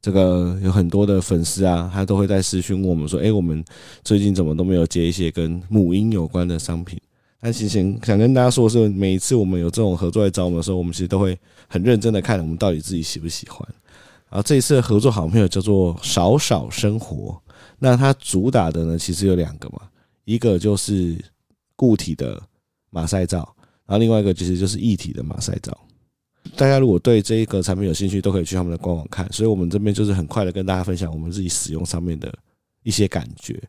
这个有很多的粉丝啊，他都会在私讯问我们说：“哎，我们最近怎么都没有接一些跟母婴有关的商品？”但其实想跟大家说的是，每一次我们有这种合作来找我们的时候，我们其实都会很认真的看我们到底自己喜不喜欢。然后这一次的合作好朋友叫做少少生活，那它主打的呢，其实有两个嘛，一个就是固体的马赛皂，然后另外一个其实就是液体的马赛皂。大家如果对这一个产品有兴趣，都可以去他们的官网看。所以，我们这边就是很快的跟大家分享我们自己使用上面的一些感觉。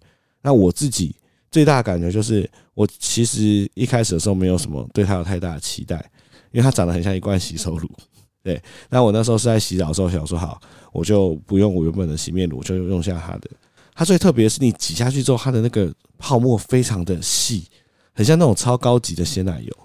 那我自己最大的感觉就是，我其实一开始的时候没有什么对它有太大的期待，因为它长得很像一罐洗手乳。对，那我那时候是在洗澡的时候想说，好，我就不用我原本的洗面乳，就用下它的。它最特别是，你挤下去之后，它的那个泡沫非常的细，很像那种超高级的鲜奶油。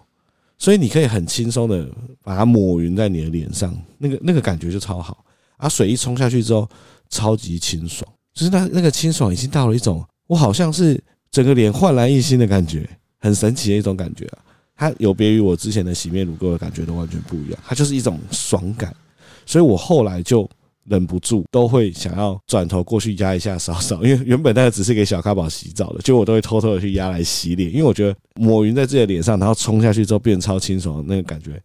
所以你可以很轻松的把它抹匀在你的脸上，那个那个感觉就超好。啊，水一冲下去之后，超级清爽，就是那那个清爽已经到了一种我好像是整个脸焕然一新的感觉，很神奇的一种感觉啊！它有别于我之前的洗面乳给我的感觉都完全不一样，它就是一种爽感。所以我后来就。忍不住都会想要转头过去压一下少少，因为原本那个只是给小咖宝洗澡的，就我都会偷偷的去压来洗脸，因为我觉得抹匀在自己的脸上，然后冲下去之后变超清爽，那个感觉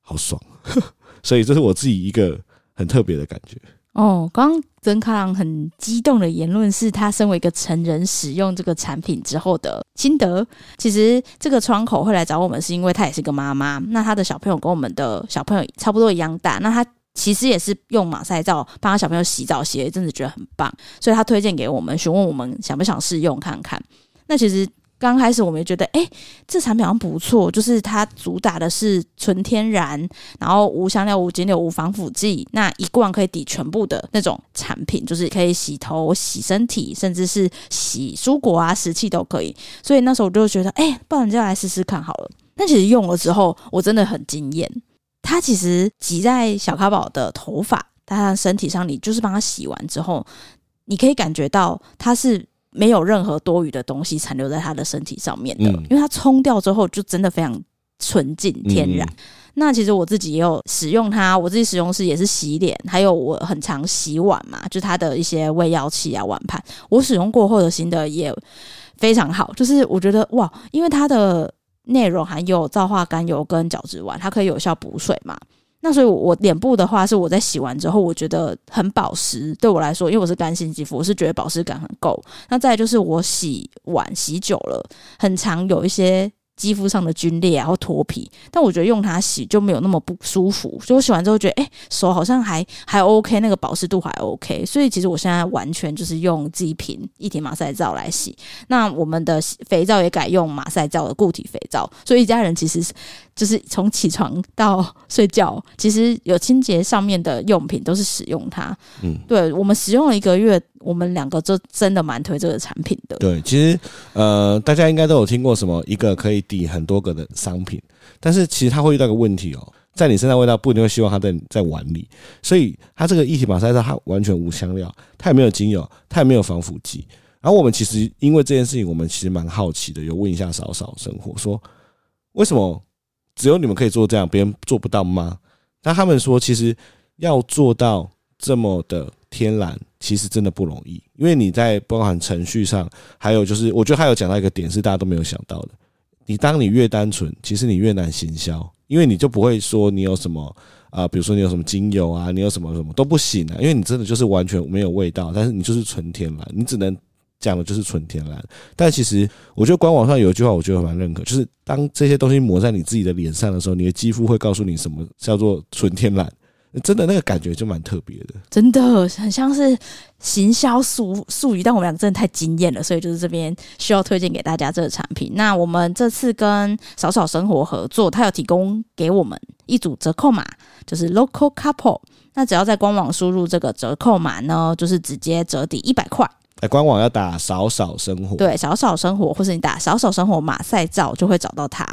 好爽，所以这是我自己一个很特别的感觉。哦，刚刚曾康郎很激动的言论是他身为一个成人使用这个产品之后的心得。其实这个窗口会来找我们，是因为他也是个妈妈，那他的小朋友跟我们的小朋友差不多一样大，那他。其实也是用马赛皂帮小朋友洗澡，洗真的觉得很棒，所以他推荐给我们，询问我们想不想试用看看。那其实刚开始我们也觉得，哎，这产品好像不错，就是它主打的是纯天然，然后无香料、无精油、无防腐剂，那一罐可以抵全部的那种产品，就是可以洗头、洗身体，甚至是洗蔬果啊、食器都可以。所以那时候我就觉得，哎，不然就来试试看好了。那其实用了之后，我真的很惊艳。它其实挤在小咖宝的头发、它的身体上，你就是帮它洗完之后，你可以感觉到它是没有任何多余的东西残留在它的身体上面的，因为它冲掉之后就真的非常纯净天然。那其实我自己也有使用它，我自己使用是也是洗脸，还有我很常洗碗嘛，就它的一些喂药器啊、碗盘，我使用过后的心得也非常好，就是我觉得哇，因为它的。内容含有皂化甘油跟角质烷，它可以有效补水嘛。那所以，我脸部的话是我在洗完之后，我觉得很保湿。对我来说，因为我是干性肌肤，我是觉得保湿感很够。那再就是我洗碗洗久了，很常有一些。肌肤上的皲裂然后脱皮，但我觉得用它洗就没有那么不舒服。所以我洗完之后觉得，哎、手好像还还 OK，那个保湿度还 OK。所以其实我现在完全就是用自己瓶一体马赛皂来洗。那我们的肥皂也改用马赛皂的固体肥皂。所以一家人其实是就是从起床到睡觉，其实有清洁上面的用品都是使用它。嗯，对，我们使用了一个月。我们两个就真的蛮推这个产品的。对，其实呃，大家应该都有听过什么一个可以抵很多个的商品，但是其实它会遇到一个问题哦，在你身上味道不一定会希望它在在碗里，所以它这个一体马赛皂它完全无香料，它也没有精油，它也没有防腐剂。然后我们其实因为这件事情，我们其实蛮好奇的，有问一下少少生活说，为什么只有你们可以做这样，别人做不到吗？那他们说，其实要做到这么的。天然其实真的不容易，因为你在包含程序上，还有就是，我觉得还有讲到一个点是大家都没有想到的。你当你越单纯，其实你越难行销，因为你就不会说你有什么啊，比如说你有什么精油啊，你有什么什么都不行啊，因为你真的就是完全没有味道，但是你就是纯天然，你只能讲的就是纯天然。但其实我觉得官网上有一句话，我觉得蛮认可，就是当这些东西抹在你自己的脸上的时候，你的肌肤会告诉你什么叫做纯天然。真的那个感觉就蛮特别的，真的很像是行销术术语，但我们两个真的太惊艳了，所以就是这边需要推荐给大家这个产品。那我们这次跟少少生活合作，他有提供给我们一组折扣码，就是 local couple。那只要在官网输入这个折扣码呢，就是直接折抵一百块。在官网要打少少生活，对，少少生活，或是你打少少生活马赛照就会找到它。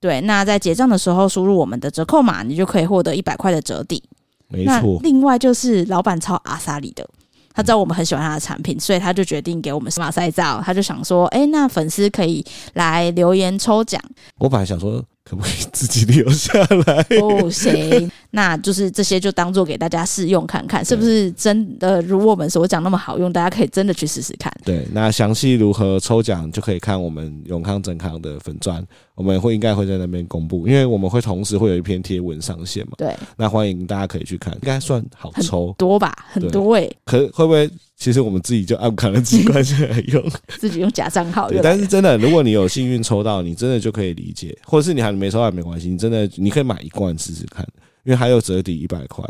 对，那在结账的时候输入我们的折扣码，你就可以获得一百块的折抵。没错，另外就是老板超阿萨里的，他知道我们很喜欢他的产品，所以他就决定给我们马赛照。他就想说，哎，那粉丝可以来留言抽奖。我本来想说，可不可以自己留下来？不行，那就是这些就当做给大家试用看看，是不是真的如我们所讲那么好用？大家可以真的去试试看。对，那详细如何抽奖就可以看我们永康整康的粉专，我们会应该会在那边公布，因为我们会同时会有一篇贴文上线嘛。对，那欢迎大家可以去看，应该算好抽多吧，很多诶、欸。可会不会？其实我们自己就按卡的机关下来用，自己用假账号。对，但是真的，如果你有幸运抽到，你真的就可以理解，或者是你还没抽到也没关系，你真的你可以买一罐试试看，因为还有折抵一百块，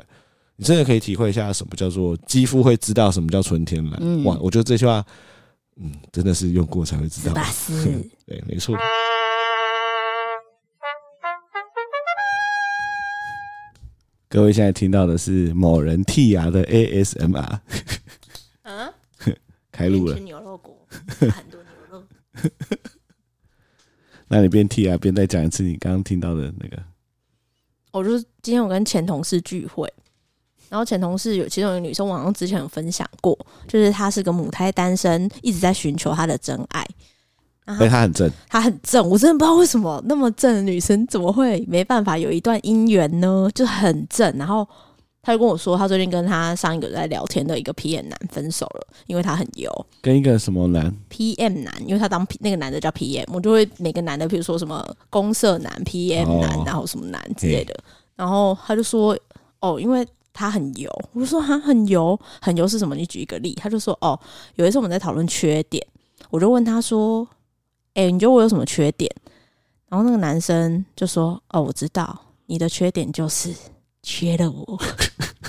你真的可以体会一下什么叫做肌肤会知道什么叫纯天然。嗯、哇，我觉得这句话，嗯，真的是用过才会知道。对，没错。各位现在听到的是某人剔牙的 ASMR。开路了，吃牛肉锅，很多牛肉。那你边剔牙，边再讲一次你刚刚听到的那个。我就是今天我跟前同事聚会，然后前同事有其中有个女生，网上之前有分享过，就是她是个母胎单身，一直在寻求她的真爱。哎，她很正，她很正，我真的不知道为什么那么正的女生怎么会没办法有一段姻缘呢？就很正，然后。他就跟我说，他最近跟他上一个在聊天的一个 PM 男分手了，因为他很油。跟一个什么男？PM 男，因为他当那个男的叫 PM，我就会每个男的，比如说什么公社男、PM 男，然后什么男之类的。然后他就说，哦，因为他很油。我就说他很油，很油是什么？你举一个例。他就说，哦，有一次我们在讨论缺点，我就问他说，哎，你觉得我有什么缺点？然后那个男生就说，哦，我知道你的缺点就是。缺了我，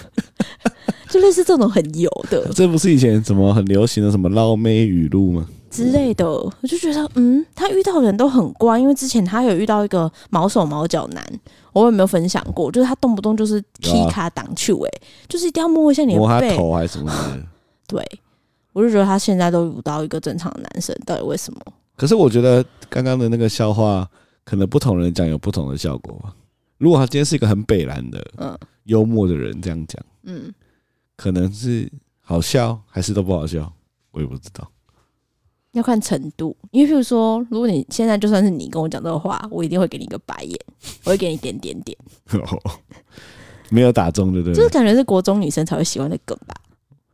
就类似这种很油的。这不是以前什么很流行的什么捞妹语录吗？之类的，我就觉得，嗯，他遇到的人都很乖，因为之前他有遇到一个毛手毛脚男，我有没有分享过？就是他动不动就是踢卡挡球，哎，就是一定要摸一下你的背，头还是什么的。对，我就觉得他现在都遇到一个正常的男生，到底为什么？可是我觉得刚刚的那个笑话，可能不同人讲有不同的效果吧。如果他今天是一个很北蓝的、嗯，幽默的人，这样讲，嗯，可能是好笑还是都不好笑，我也不知道，要看程度。因为譬如说，如果你现在就算是你跟我讲这个话，我一定会给你一个白眼，我会给你点点点，没有打中，对不对？就是感觉是国中女生才会喜欢的梗吧。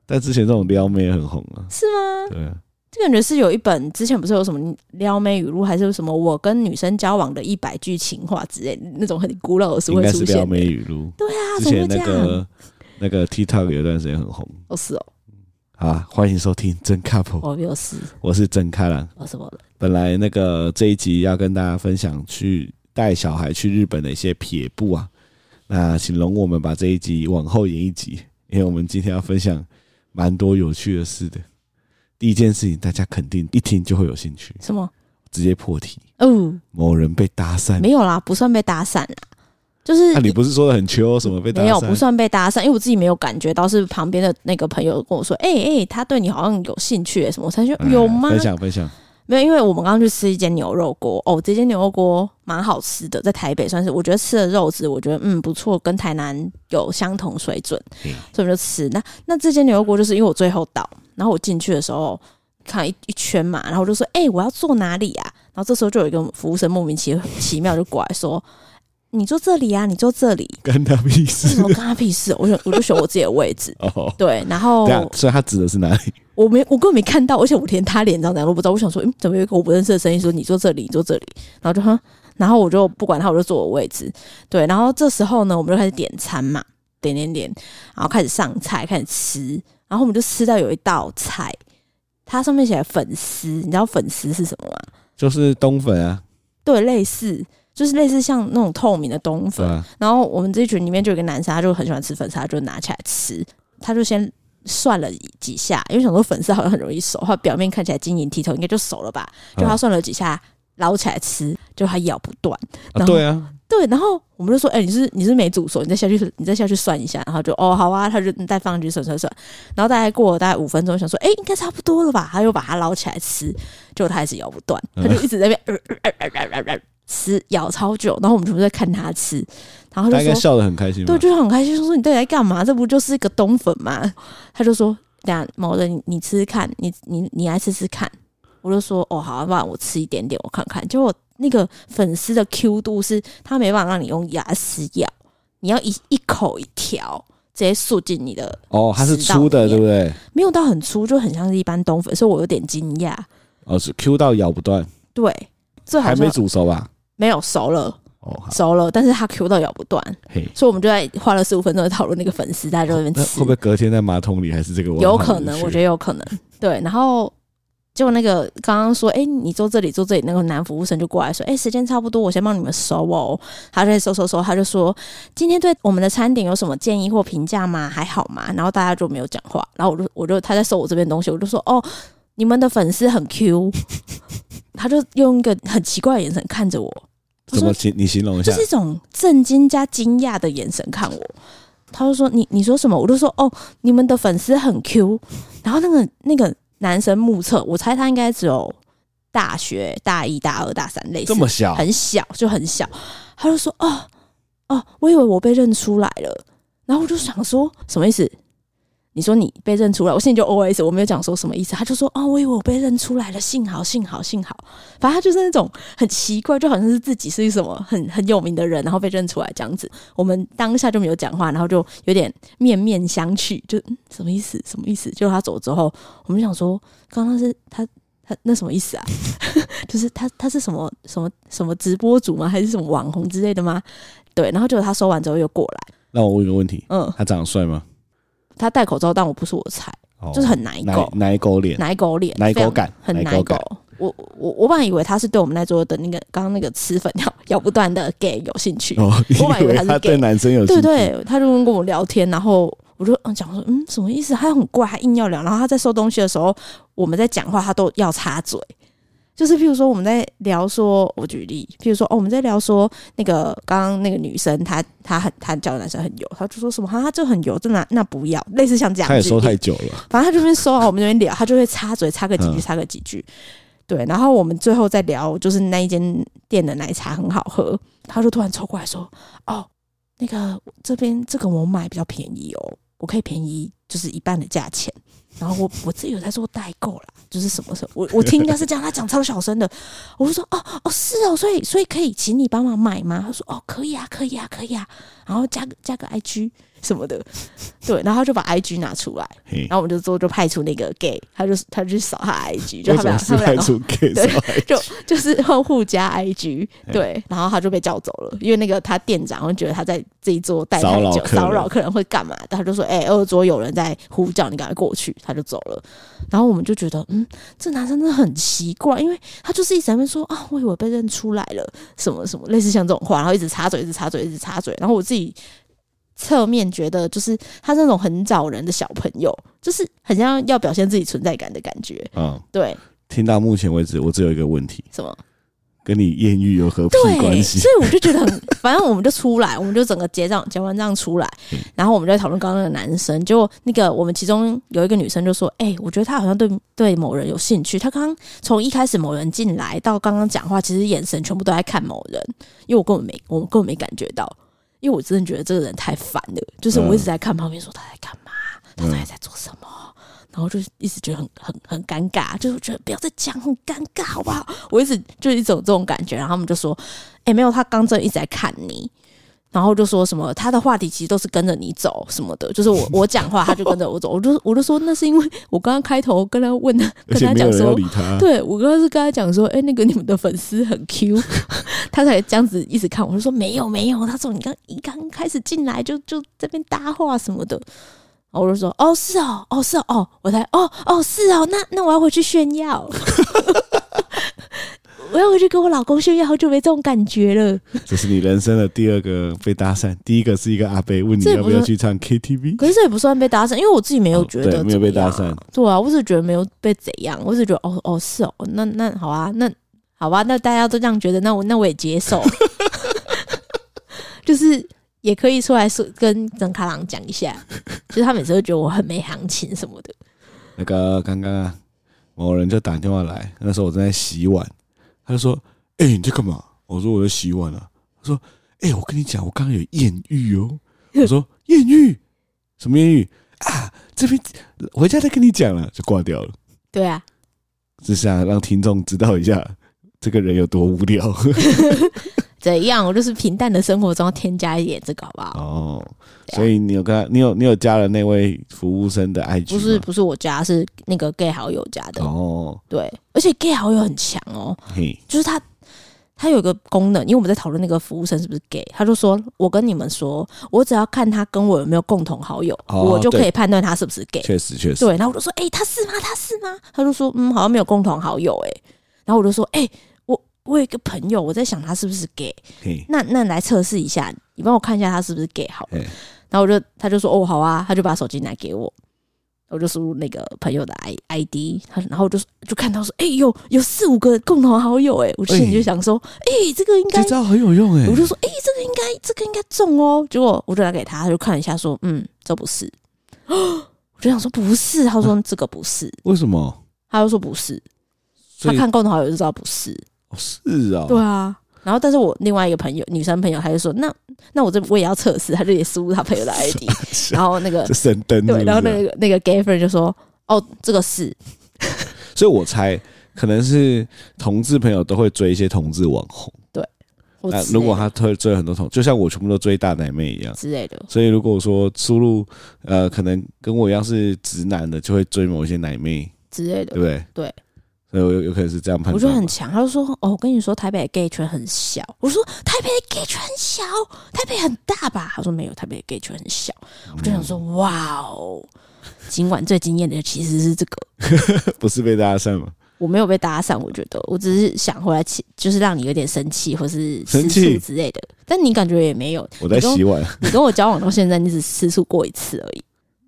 但之前这种撩妹也很红啊，是吗？对啊。这感觉是有一本之前不是有什么撩妹语录，还是什么我跟女生交往的一百句情话之类那种很古老的，是会出现撩妹语录。对啊，之前那个那个 TikTok 有一段时间很红。哦，是哦。好，欢迎收听真 couple。我又是，我是真开朗。我是我的。本来那个这一集要跟大家分享去带小孩去日本的一些撇步啊，那请容我们把这一集往后延一集，因为我们今天要分享蛮多有趣的事的。第一件事情，大家肯定一听就会有兴趣。什么？直接破题哦！某人被搭讪？没有啦，不算被搭讪啦，就是。那、啊、你不是说的很秋什么被搭讪？没有，不算被搭讪，因为我自己没有感觉到，是旁边的那个朋友跟我说：“哎、欸、哎、欸，他对你好像有兴趣，什么？”我才说有吗？分享分享。没有，因为我们刚刚去吃一间牛肉锅哦，这间牛肉锅蛮好吃的，在台北算是我觉得吃的肉质，我觉得嗯不错，跟台南有相同水准，嗯、所以我们就吃。那那这间牛肉锅就是因为我最后到，然后我进去的时候。看一一圈嘛，然后我就说：“哎、欸，我要坐哪里啊？”然后这时候就有一个服务生莫名其其妙就过来说：“你坐这里啊，你坐这里。”跟他屁事？什么跟他屁事？我就我就选我自己的位置。哦，对，然后所以他指的是哪里？我没，我根本没看到，而且我连他脸长怎样都不知道。我想说，嗯，怎么有一个我不认识的声音说：“你坐这里，你坐这里。”然后就哼，然后我就不管他，我就坐我位置。对，然后这时候呢，我们就开始点餐嘛，点点点，然后开始上菜，开始吃，然后我们就吃到有一道菜。它上面写粉丝，你知道粉丝是什么吗？就是冬粉啊。对，类似，就是类似像那种透明的冬粉。啊、然后我们这一群里面就有一个男生，他就很喜欢吃粉丝，他就拿起来吃。他就先涮了几下，因为想说粉丝好像很容易熟，它表面看起来晶莹剔透，应该就熟了吧？就他涮了几下，捞起来吃，就他咬不断。啊，对啊。对，然后我们就说：“哎、欸，你是你是没煮熟，你再下去，你再下去涮一下。”然后就哦，好啊，他就再放进去涮涮涮。然后大概过了大概五分钟，想说：“哎、欸，应该差不多了吧？”他又把它捞起来吃，结果他还是咬不断，他就一直在那边、呃呃呃呃呃呃、吃，咬超久。然后我们全部在看他吃，然后他就说他应该笑得很开心，对，就很开心，说：“你到底在干嘛？这不就是一个冬粉吗？”他就说：“等下某人，你吃吃看，你你你来吃吃看。”我就说：“哦，好啊，不然我吃一点点，我看看。”结果那个粉丝的 Q 度是，它没办法让你用牙齿咬，你要一一口一条直接漱进你的。哦，它是粗的，对不对？没有到很粗，就很像是一般冬粉，所以我有点惊讶。哦，是 Q 到咬不断。对，这还没煮熟吧？没有熟了。哦，熟了，但是它 Q 到咬不断，所以我们就在花了十五分钟讨论那个粉丝，在这边吃。会不会隔天在马桶里还是这个？有可能，我觉得有可能。对，然后就那个刚刚说，哎、欸，你坐这里，坐这里，那个男服务生就过来说，哎、欸，时间差不多，我先帮你们收哦。他就在收收收，他就说，今天对我们的餐点有什么建议或评价吗？还好吗？然后大家就没有讲话，然后我就我就他在收我这边东西，我就说，哦，你们的粉丝很 Q，他就用一个很奇怪的眼神看着我。怎么形？你形容一下，就是一种震惊加惊讶的眼神看我。他就说：“你你说什么？”我就说：“哦，你们的粉丝很 Q。”然后那个那个男生目测，我猜他应该只有大学大一、大二、大三类似，这么小，很小就很小。他就说：“哦哦，我以为我被认出来了。”然后我就想说：“什么意思？”你说你被认出来，我现在就 O S，我没有讲说什么意思。他就说：“哦，我以为我被认出来了，幸好，幸好，幸好。”反正他就是那种很奇怪，就好像是自己是什么很很有名的人，然后被认出来这样子。我们当下就没有讲话，然后就有点面面相觑，就什么意思？什么意思？就他走之后，我们想说，刚刚是他他那什么意思啊？就是他他是什么什么什么直播主吗？还是什么网红之类的吗？对，然后结果他说完之后又过来。那我问一个问题，嗯，他长得帅吗？他戴口罩，但我不是我的菜，哦、就是很奶狗，奶狗脸，奶狗脸，奶狗感，很奶狗。我我我本来以为他是对我们那桌的那个刚刚那个吃粉咬咬不断的 gay 有兴趣，哦、我本来以为他是 gay, 对男生有兴趣，对对，他就跟我聊天，然后我就讲说，嗯，什么意思？他很怪，他硬要聊。然后他在收东西的时候，我们在讲话，他都要插嘴。就是譬如说我们在聊说，我举例，譬如说哦，我们在聊说那个刚刚那个女生，她她很她叫男生很油，她就说什么哈，她就很油，就那那不要，类似像这样。他也说太久了，反正他这边说啊，我们这边聊，他就会插嘴插个几句，插个几句。对，然后我们最后再聊，就是那一间店的奶茶很好喝，他就突然凑过来说，哦，那个这边这个我买比较便宜哦，我可以便宜就是一半的价钱。然后我我自己有在做代购啦，就是什么时候我我听人家是这样，他讲超小声的，我就说哦哦是哦，所以所以可以请你帮忙买吗？他说哦可以啊可以啊可以啊，然后加个加个 IG 什么的，对，然后他就把 IG 拿出来，然后我们就做就派出那个 gay，他就他就去扫他 IG，就他们俩他们俩对，就就是互加 IG，对，然后他就被叫走了，因为那个他店长会觉得他在这一桌待太久，骚扰客人会干嘛？他就说哎二桌有人在呼叫，你赶快过去。他就走了，然后我们就觉得，嗯，这男生真的很奇怪，因为他就是一直在那边说啊，我以为被认出来了，什么什么，类似像这种话，然后一直插嘴，一直插嘴，一直插嘴，然后我自己侧面觉得，就是他那种很找人的小朋友，就是很像要表现自己存在感的感觉。嗯，对。听到目前为止，我只有一个问题，什么？跟你艳遇有何屁关系？所以我就觉得很，反正我们就出来，我们就整个结账结完账出来，然后我们就在讨论刚刚那个男生。结果那个我们其中有一个女生就说：“哎、欸，我觉得他好像对对某人有兴趣。他刚刚从一开始某人进来到刚刚讲话，其实眼神全部都在看某人。因为我根本没，我根本没感觉到，因为我真的觉得这个人太烦了。就是我一直在看旁边，说他在干嘛，他到底在做什么。”然后就一直觉得很很很尴尬，就是觉得不要再讲，很尴尬，好不好？我一直就一种这种感觉。然后他们就说：“哎、欸，没有，他刚正一直在看你。”然后就说什么他的话题其实都是跟着你走什么的，就是我 我讲话他就跟着我走。我就我就说那是因为我刚刚开头跟他问他，跟他讲说，对我刚刚是跟他讲说：“哎、欸，那个你们的粉丝很 Q。”他才这样子一直看我，就说没有没有。他说你刚一刚开始进来就就这边搭话什么的。我就说哦是哦哦是哦哦，我才哦哦是哦，那那我要回去炫耀，我要回去跟我老公炫耀，好久没这种感觉了。这是你人生的第二个被搭讪，第一个是一个阿伯问你要不要去唱 KTV，可是这也不算被搭讪，因为我自己没有觉得、哦、没有被搭讪。对啊，我只是觉得没有被怎样，我只是觉得哦哦是哦，那那好啊，那好吧，那大家都这样觉得，那我那我也接受，就是。也可以出来说跟曾卡郎讲一下，就是他每次都觉得我很没行情什么的。那个刚刚啊，某人就打电话来，那时候我正在洗碗，他就说：“哎、欸，你在干嘛？”我说：“我在洗碗啊。”他说：“哎、欸，我跟你讲，我刚刚有艳遇哦。”我说：“艳遇？什么艳遇啊？这边回家再跟你讲了。”就挂掉了。对啊，只想让听众知道一下。这个人有多无聊。怎样？我就是平淡的生活中添加一点这个，好不好？哦，所以你有跟他，你有你有加了那位服务生的 IG？不是，不是我加，是那个 gay 好友加的。哦，对，而且 gay 好友很强哦，嘿，就是他，他有一个功能，因为我们在讨论那个服务生是不是 gay，他就说，我跟你们说，我只要看他跟我有没有共同好友，哦、我就可以判断他是不是 gay。确实，确实。对，然后我就说，哎、欸，他是吗？他是吗？他就说，嗯，好像没有共同好友、欸，哎，然后我就说，哎、欸。我有一个朋友，我在想他是不是 gay，那那来测试一下，你帮我看一下他是不是 gay 好了。然后我就他就说哦好啊，他就把手机拿给我，我就输入那个朋友的 i i d，他然后我就就看到说哎呦有，有四五个共同好友哎，我心里就想说哎这个应该这招很有用哎，我就说哎这个应该这个应该中哦，结果我就拿给他，他就看了一下说嗯这不是，我就想说不是，他说这个不是，为什么？他就说不是，他看共同好友就知道不是。是啊，对啊，然后但是我另外一个朋友，女生朋友，他就说，那那我这我也要测试，他就也输入他朋友的 ID，然后那个神灯，对，然后那个那个 gay friend 就说，哦，这个是，所以我猜可能是同志朋友都会追一些同志网红，对，那如果他推追很多同，就像我全部都追大奶妹一样。之类的，所以如果说输入呃，可能跟我一样是直男的，就会追某一些奶妹。之类的，对不对？对。有有有可能是这样判断，我觉得很强。他就说：“哦，我跟你说，台北的 gay 圈很小。”我说：“台北的 gay 圈很小，台北很大吧？”他说：“没有，台北的 gay 圈很小。”我就想说：“哇哦！”今晚最惊艳的其实是这个，不是被搭讪吗？我没有被搭讪，我觉得我只是想回来气，就是让你有点生气或是生气之类的。但你感觉也没有。我在洗碗。你跟我交往到现在，你只吃醋过一次而已。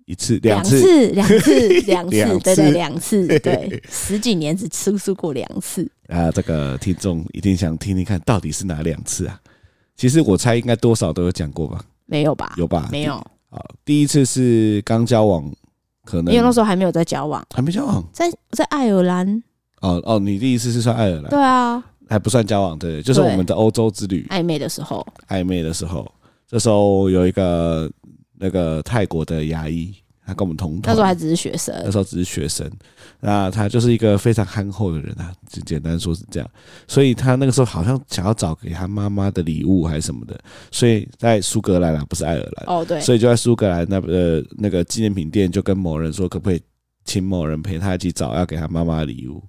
一次、两次、两次、两次、对对，两次，对，十几年只吃出过两次啊！这个听众一定想听听看，到底是哪两次啊？其实我猜应该多少都有讲过吧？没有吧？有吧？没有。啊，第一次是刚交往，可能因为那时候还没有在交往，还没交往，在在爱尔兰。哦哦，你第一次是算爱尔兰？对啊，还不算交往，对，就是我们的欧洲之旅，暧昧的时候，暧昧的时候，这时候有一个那个泰国的牙医。他跟我们同团，那时候还只是学生，那时候只是学生。那他就是一个非常憨厚的人啊，就简单说是这样。所以他那个时候好像想要找给他妈妈的礼物还是什么的，所以在苏格兰啊，不是爱尔兰哦，对，所以就在苏格兰那呃那个纪念品店，就跟某人说，可不可以请某人陪他一起找要给他妈妈的礼物。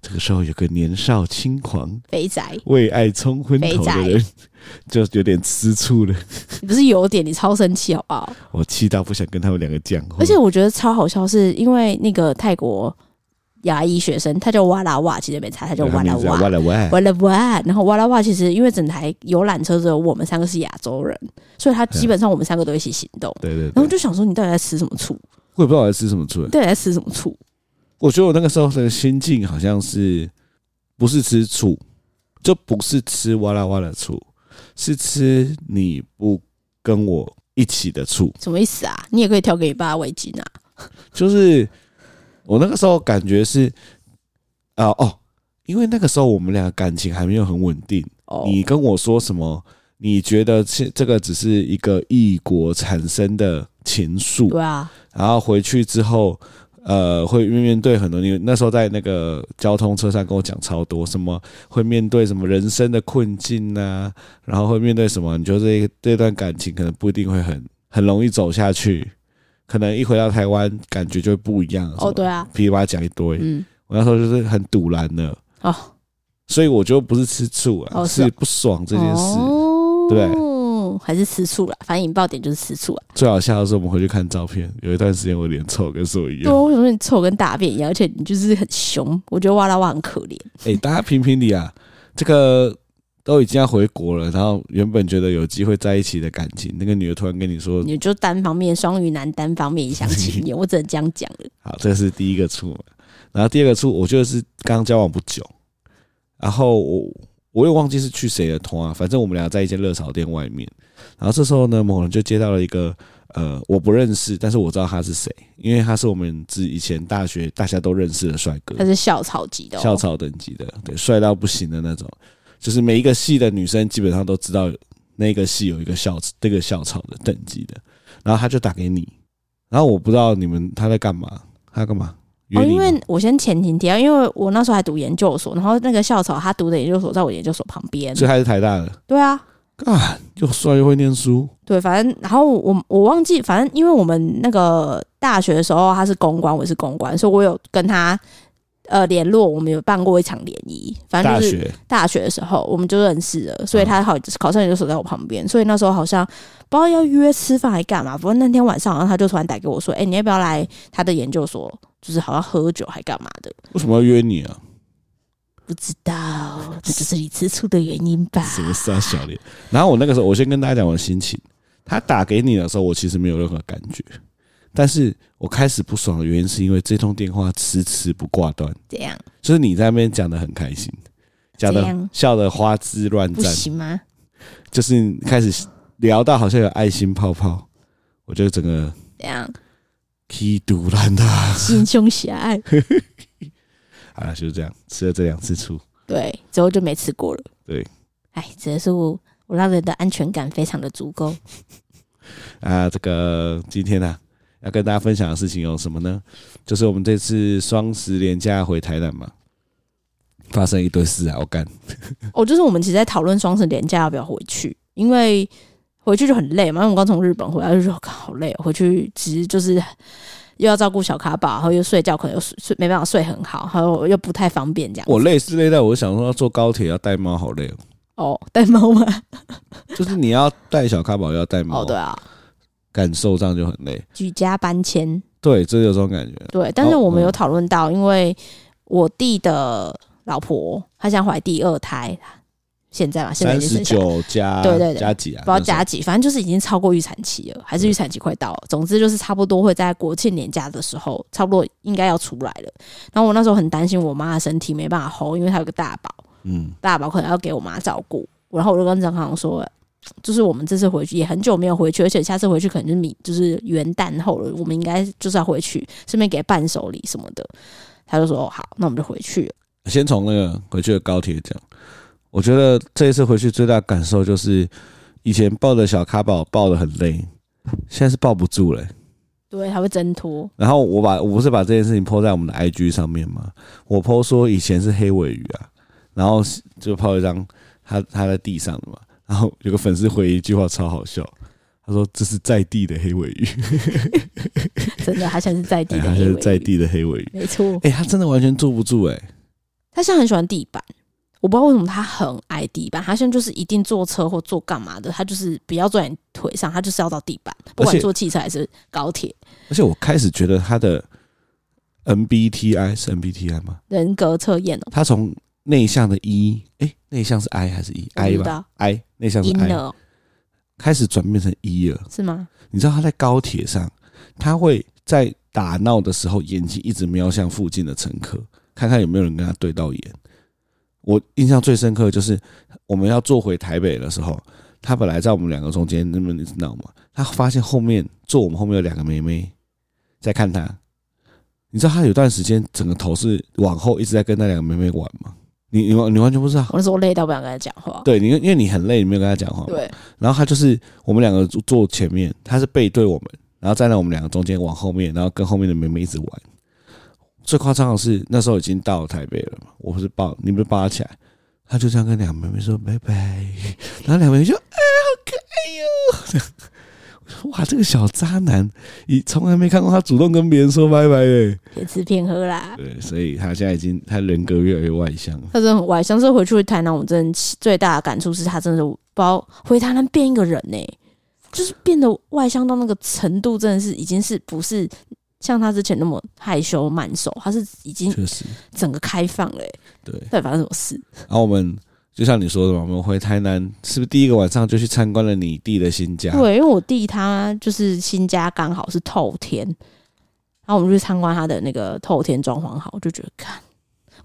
这个时候有个年少轻狂、肥宅、为爱冲昏头的人，就有点吃醋了。你不是有点，你超生气好不好？我气到不想跟他们两个讲话。而且我觉得超好笑，是因为那个泰国牙医学生，他叫哇啦哇，其实没差，他叫哇啦哇，哇啦哇，哇啦哇。然后哇啦哇，其实因为整台游览车只有我们三个是亚洲人，所以他基本上我们三个都一起行动。对对。然后就想说，你到底在吃什么醋？我也不知道我在吃什么醋。对，在吃什么醋？我觉得我那个时候的心境好像是，不是吃醋，就不是吃哇啦哇的醋，是吃你不跟我一起的醋。什么意思啊？你也可以挑给你爸围巾啊。就是我那个时候感觉是啊哦，因为那个时候我们俩感情还没有很稳定。哦，你跟我说什么？你觉得这这个只是一个异国产生的情愫？对啊。然后回去之后。呃，会面对很多，你那时候在那个交通车上跟我讲超多，什么会面对什么人生的困境啊，然后会面对什么？你觉得这这段感情可能不一定会很很容易走下去，可能一回到台湾感觉就会不一样。哦，对啊，噼里啪啦讲一堆。嗯，我那时候就是很堵然的哦，所以我觉得不是吃醋啊，是不爽这件事，对。还是吃醋了，反正引爆点就是吃醋啊。最好笑的是，我们回去看照片，有一段时间我脸臭跟说一样。对，为什么你臭跟大便一样？而且你就是很凶，我觉得哇啦哇很可怜。哎、欸，大家评评理啊！这个都已经要回国了，然后原本觉得有机会在一起的感情，那个女的突然跟你说，你就单方面双鱼男，单方面一厢情愿，我只能这样讲了。好，这是第一个醋嘛。然后第二个醋，我觉得是刚交往不久，然后我我也忘记是去谁的团啊，反正我们俩在一间热炒店外面。然后这时候呢，某人就接到了一个呃，我不认识，但是我知道他是谁，因为他是我们之以前大学大家都认识的帅哥，他是校草级的，哦，校草等级的，对，帅到不行的那种，就是每一个系的女生基本上都知道那个系有一个校这个校草的等级的。然后他就打给你，然后我不知道你们他在干嘛，他干嘛？哦，因为我先前情提啊，因为我那时候还读研究所，然后那个校草他读的研究所在我研究所旁边，所以还是台大的。对啊，啊，又帅又会念书。对，反正然后我我忘记，反正因为我们那个大学的时候他是公关，我是公关，所以我有跟他。呃，联络我们有办过一场联谊，反正就是大学的时候我们就认识了，所以他好考上研究所在我旁边，所以那时候好像不知道要约吃饭还干嘛，不过那天晚上，然后他就突然打给我说：“哎、欸，你要不要来他的研究所？就是好像喝酒还干嘛的？”为什么要约你啊？不知道，这就是你吃醋的原因吧？什么事啊，小莲？然后我那个时候，我先跟大家讲我的心情。他打给你的时候，我其实没有任何感觉。但是我开始不爽的原因是因为这通电话迟迟不挂断，这样就是你在那边讲的很开心，讲的笑的花枝乱颤，行吗？就是开始聊到好像有爱心泡泡，我觉得整个这样，气赌烂的，心胸狭隘。好了，就是这样，吃了这两次醋，对，之后就没吃过了。对，哎，只能说我我让人的安全感非常的足够。啊，这个今天呢、啊？要跟大家分享的事情有什么呢？就是我们这次双十连假回台南嘛，发生一堆事啊！我干，哦，就是我们其实在讨论双十连假要不要回去，因为回去就很累嘛。因为我们刚从日本回来，就说好累，回去其实就是又要照顾小卡宝，然后又睡觉，可能又睡睡没办法睡很好，还有又不太方便这样。我累是累到我想说要坐高铁要带猫，好累哦。哦，带猫吗？就是你要带小卡宝，要带猫。哦，对啊。感受上就很累，举家搬迁，对，这有这种感觉。对，但是我们有讨论到，因为我弟的老婆她想怀第二胎，现在嘛，现在已经三十九加，对对对，加几啊？不知道加几，反正就是已经超过预产期了，还是预产期快到了。总之就是差不多会在国庆年假的时候，差不多应该要出来了。然后我那时候很担心我妈的身体没办法 hold，因为她有个大宝，嗯，大宝可能要给我妈照顾。然后我就跟张康说。就是我们这次回去也很久没有回去，而且下次回去可能就是米就是元旦后了，我们应该就是要回去，顺便给伴手礼什么的。他就说好，那我们就回去了。先从那个回去的高铁讲，我觉得这一次回去最大感受就是，以前抱着小卡宝抱的很累，现在是抱不住了、欸。对，他会挣脱。然后我把我不是把这件事情 po 在我们的 IG 上面吗？我 po 说以前是黑尾鱼啊，然后就 po 一张他他在地上的嘛。然后有个粉丝回一句话超好笑，他说：“这是在地的黑尾鱼，真的，他像是在地的，他像是在地的黑尾鱼，没错。哎，他真的完全坐不住，哎，他现在很喜欢地板，我不知道为什么他很爱地板，他现在就是一定坐车或坐干嘛的，他就是不要坐在腿上，他就是要到地板，不管坐汽车还是高铁。而且我开始觉得他的 MBTI 是 MBTI 吗？人格测验哦，他从。内向的 E，哎，内向是 I 还是 E？I 吧，I 内向是 I，开始转变成 E 了，是吗？你知道他在高铁上，他会在打闹的时候，眼睛一直瞄向附近的乘客，看看有没有人跟他对到眼。我印象最深刻的就是我们要坐回台北的时候，他本来在我们两个中间那么你知道吗？他发现后面坐我们后面有两个妹妹在看他，你知道他有段时间整个头是往后一直在跟那两个妹妹玩吗？你你完你完全不知道，我那时候累到不想跟他讲话。对，你因为你很累，你没有跟他讲话。对。然后他就是我们两个坐前面，他是背对我们，然后站在我们两个中间往后面，然后跟后面的妹妹一直玩。最夸张的是那时候已经到了台北了嘛，我不是抱你，不是抱他起来，他就这样跟两个妹妹说拜拜，然后两个妹妹就哎，好可爱哟。哇，这个小渣男，你从来没看过他主动跟别人说拜拜诶，骗吃骗喝啦。对，所以他现在已经他人格越来越外向。他真的很外向，这回去回台南，我真的最大的感触是他真的不知道回台南变一个人呢，就是变得外向到那个程度，真的是已经是不是像他之前那么害羞慢熟，他是已经确实整个开放了。对，到底发生什么事？然后我们。就像你说的嘛，我们回台南是不是第一个晚上就去参观了你弟的新家？对，因为我弟他就是新家刚好是透天，然后我们就去参观他的那个透天装潢好，我就觉得看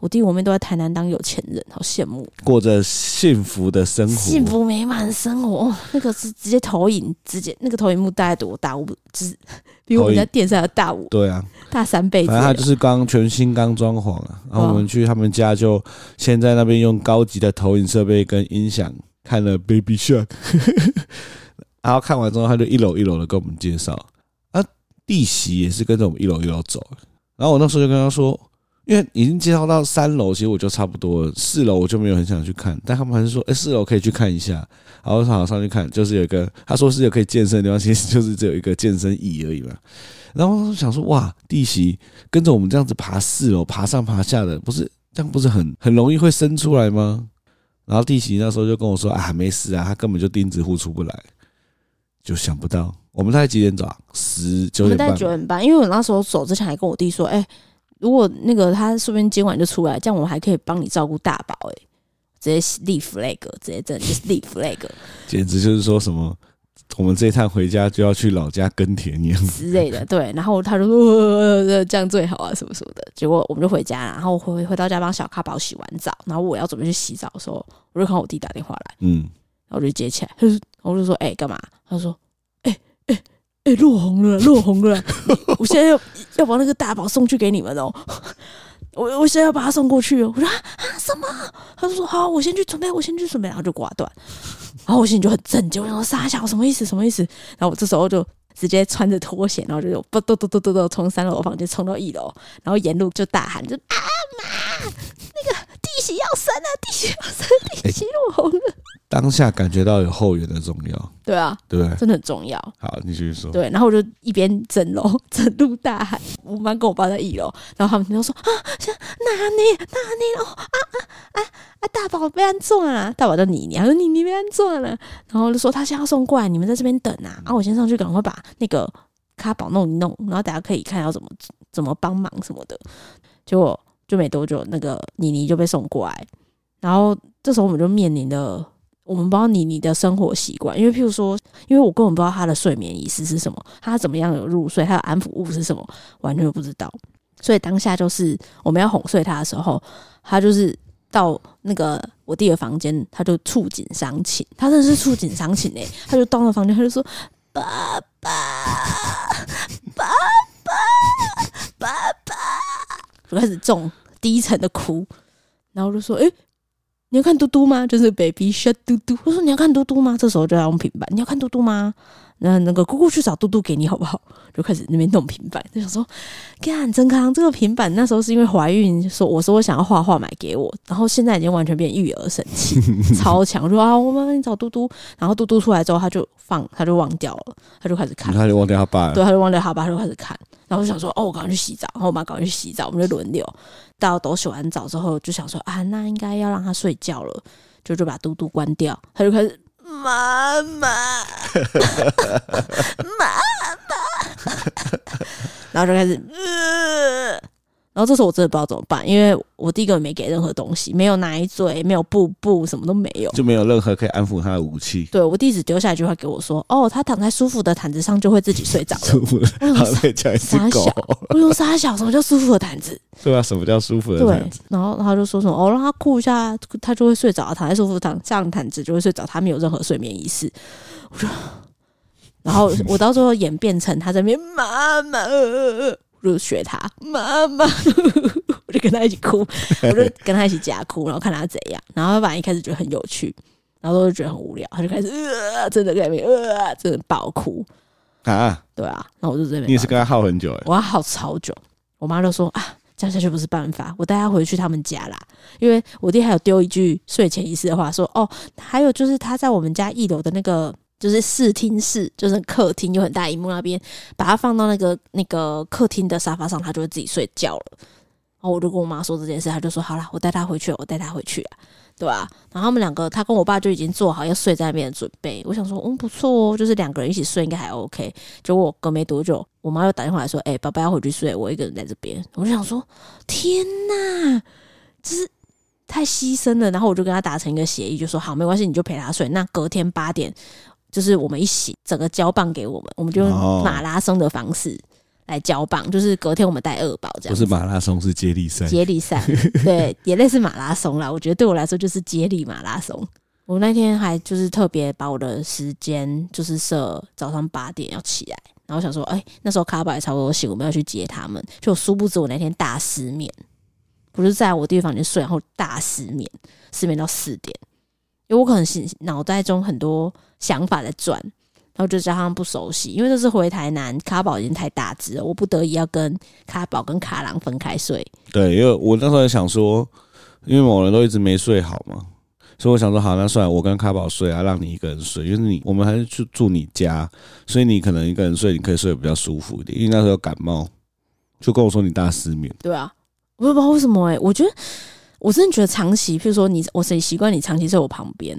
我弟我妹都在台南当有钱人，好羡慕，过着幸福的生活，幸福美满的生活。那个是直接投影，直接那个投影幕大概多大？我不知。比我们家电视还要大五，对啊，大三倍。反正他就是刚全新刚装潢啊，然后我们去他们家就先在那边用高级的投影设备跟音响看了 Baby Shark，然后看完之后他就一楼一楼的跟我们介绍啊，弟媳也是跟着我们一楼一楼走，然后我那时候就跟他说，因为已经介绍到三楼，其实我就差不多了。四楼我就没有很想去看，但他们还是说，哎、四楼可以去看一下。然后我好上去看，就是有一个他说是有可以健身的地方，其实就是只有一个健身椅而已嘛。然后我想说，哇，弟媳跟着我们这样子爬四楼，爬上爬下的，不是这样不是很很容易会生出来吗？然后弟媳那时候就跟我说，啊，没事啊，他根本就钉子户出不来。就想不到，我们大概几点走啊？十九点半。我们大概九点半，因为我那时候走之前还跟我弟说，哎、如果那个他说不定今晚就出来，这样我还可以帮你照顾大宝。哎，直接立 flag，直接真的就是立 flag，简直就是说什么。我们这一趟回家就要去老家耕田一样之类的，对。然后他就说、呃、这样最好啊，什么什么的。结果我们就回家了，然后回回到家帮小咖宝洗完澡，然后我要准备去洗澡的时候，我就看我弟打电话来，嗯，然后我就接起来，他就，我就说，哎、欸，干嘛？他说，哎哎哎，落红了，落红了，我现在要要把那个大宝送去给你们哦，我我现在要把他送过去哦。我说啊什么？他就说好，我先去准备，我先去准备，然后就挂断。然后我心里就很震惊，我想说傻小什么意思？什么意思？然后我这时候就直接穿着拖鞋，然后就咚咚咚咚咚咚从三楼房间冲到一楼，然后沿路就大喊就啊妈，那个要生了，弟媳要生，弟媳落红了。当下感觉到有后援的重要，对啊，对不对？真的很重要。好，你继续说。对，然后我就一边整楼 整路大喊，我妈跟我爸在一楼，然后他们就说啊，哪里哪里哦啊啊啊啊！大宝被安装了，大宝叫妮妮，他说妮妮被安装了，然后就说他现在要送过来，你们在这边等啊，啊，我先上去赶快把那个卡宝弄一弄，然后大家可以看要怎么怎么帮忙什么的。结果就没多久，那个妮妮就被送过来，然后这时候我们就面临了。我们不知道妮妮的生活习惯，因为譬如说，因为我根本不知道她的睡眠仪式是什么，她怎么样有入睡，她的安抚物是什么，完全不知道。所以当下就是我们要哄睡她的时候，她就是到那个我弟的房间，他就触景伤情，他真的是触景伤情诶，他就到那房间，他就说：“爸爸，爸爸，爸爸。”就开始种第一层的哭，然后就说：“诶。”你要看嘟嘟吗？就是 baby shut 嘟嘟。我说你要看嘟嘟吗？这时候就要用平板。你要看嘟嘟吗？那那个姑姑去找嘟嘟给你好不好？就开始那边弄平板，就想说，看曾康这个平板那时候是因为怀孕，说我说我想要画画买给我，然后现在已经完全变育儿神器，超强。说啊，我妈妈你找嘟嘟，然后嘟嘟出来之后他就放，他就忘掉了，他就开始看，他就忘掉他爸，对，他就忘掉他爸，他就开始看。然后我就想说，哦，我赶快去洗澡，然后我妈赶快去洗澡，我们就轮流。到都洗完澡之后，就想说啊，那应该要让他睡觉了，就就把嘟嘟关掉。他就开始妈妈，妈妈，然后就开始。呃然后这时候我真的不知道怎么办，因为我第一个没给任何东西，没有奶嘴，没有布布，什么都没有，就没有任何可以安抚他的武器。对，我弟只丢下一句话给我说：“哦，他躺在舒服的毯子上就会自己睡着了。”舒服的，好，再讲一次狗。我用沙小，什么叫舒服的毯子？对啊，什么叫舒服的毯子？然后他就说什么：“哦，让他哭一下，他就会睡着，躺在舒服的毯上毯子就会睡着，他没有任何睡眠仪式。”我说，然后我到最后演变成他在那边妈妈。就学他妈妈，我就跟他一起哭，我就跟他一起假哭，然后看他怎样。然后他反正一开始觉得很有趣，然后都觉得很无聊，他就开始呃，真的在那边呃，真的爆哭啊！对啊，然后我就这边，你也是跟他耗很久哎，我要耗超久。我妈就说啊，这样下去不是办法，我带他回去他们家啦。因为我弟还有丢一句睡前仪式的话，说哦，还有就是他在我们家一楼的那个。就是视听室，就是客厅有很大萤幕那边，把它放到那个那个客厅的沙发上，他就会自己睡觉了。然后我就跟我妈说这件事，她就说好了，我带他回去，我带他回去啊，对吧？然后他们两个，他跟我爸就已经做好要睡在那边的准备。我想说，嗯，不错哦，就是两个人一起睡应该还 OK。结果隔没多久，我妈又打电话来说，哎，爸爸要回去睡，我一个人在这边。我就想说，天哪，这是太牺牲了。然后我就跟他达成一个协议，就说好，没关系，你就陪他睡。那隔天八点。就是我们一起整个交棒给我们，我们就用马拉松的方式来交棒，就是隔天我们带二宝这样。不是马拉松，是接力赛。接力赛，对，也类似马拉松啦。我觉得对我来说就是接力马拉松。我那天还就是特别把我的时间就是设早上八点要起来，然后想说，哎、欸，那时候卡宝也差不多醒，我们要去接他们。就殊不知我那天大失眠，不是在我弟房间睡，然后大失眠，失眠到四点。因为我可能是脑袋中很多想法在转，然后就加上不熟悉，因为这是回台南，卡宝已经太大只了，我不得已要跟卡宝跟卡郎分开睡。对，因为我那时候也想说，因为某人都一直没睡好嘛，所以我想说，好，那算了，我跟卡宝睡啊，让你一个人睡，因为你我们还是去住你家，所以你可能一个人睡，你可以睡得比较舒服一点。因为那时候感冒，就跟我说你大失眠。对啊，我也不知道为什么哎、欸，我觉得我真的觉得长期，譬如说你，我谁习惯你长期在我旁边，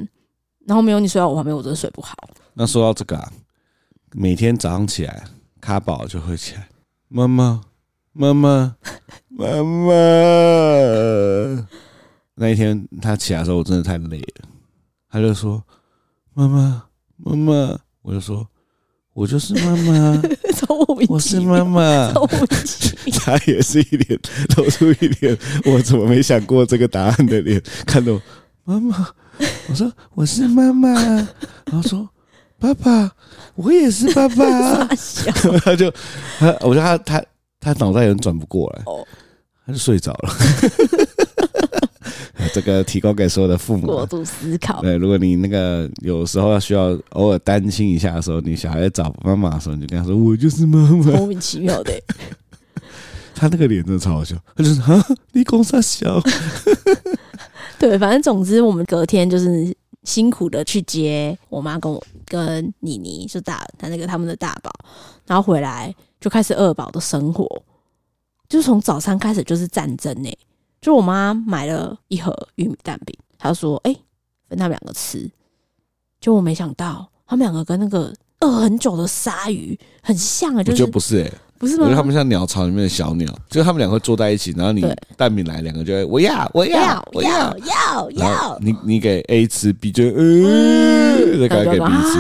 然后没有你睡在我旁边，我真的睡不好。那说到这个啊，每天早上起来，卡宝就会起来，妈妈，妈妈，妈妈。那一天他起来的时候，我真的太累了，他就说：“妈妈，妈妈。”我就说：“我就是妈妈，我是妈妈。” 他也是一脸露出一脸 我怎么没想过这个答案的脸，看到妈妈，我说：“我是妈妈。”然后说。爸爸，我也是爸爸。他就他，我觉得他他他脑袋有点转不过来，他就睡着了。这个提供给所有的父母过度思考。对，如果你那个有时候要需要偶尔担心一下的时候，你小孩找妈妈的时候，你就跟他说：“我就是妈妈。”莫名其妙的，他那个脸真的超好笑。他就是啊，你公三小。对，反正总之我们隔天就是。辛苦的去接我妈跟我跟妮妮，就大他那个他们的大宝，然后回来就开始二宝的生活，就从早餐开始就是战争呢。就我妈买了一盒玉米蛋饼，她说：“哎、欸，分他们两个吃。”就我没想到，他们两个跟那个饿很久的鲨鱼很像啊，就是、就不是哎、欸。不是吗？我觉得他们像鸟巢里面的小鸟，就是他们两个坐在一起，然后你蛋饼来，两个就会我要我要我要要要，你你给 A 吃，B 就嗯，再给给 B 吃，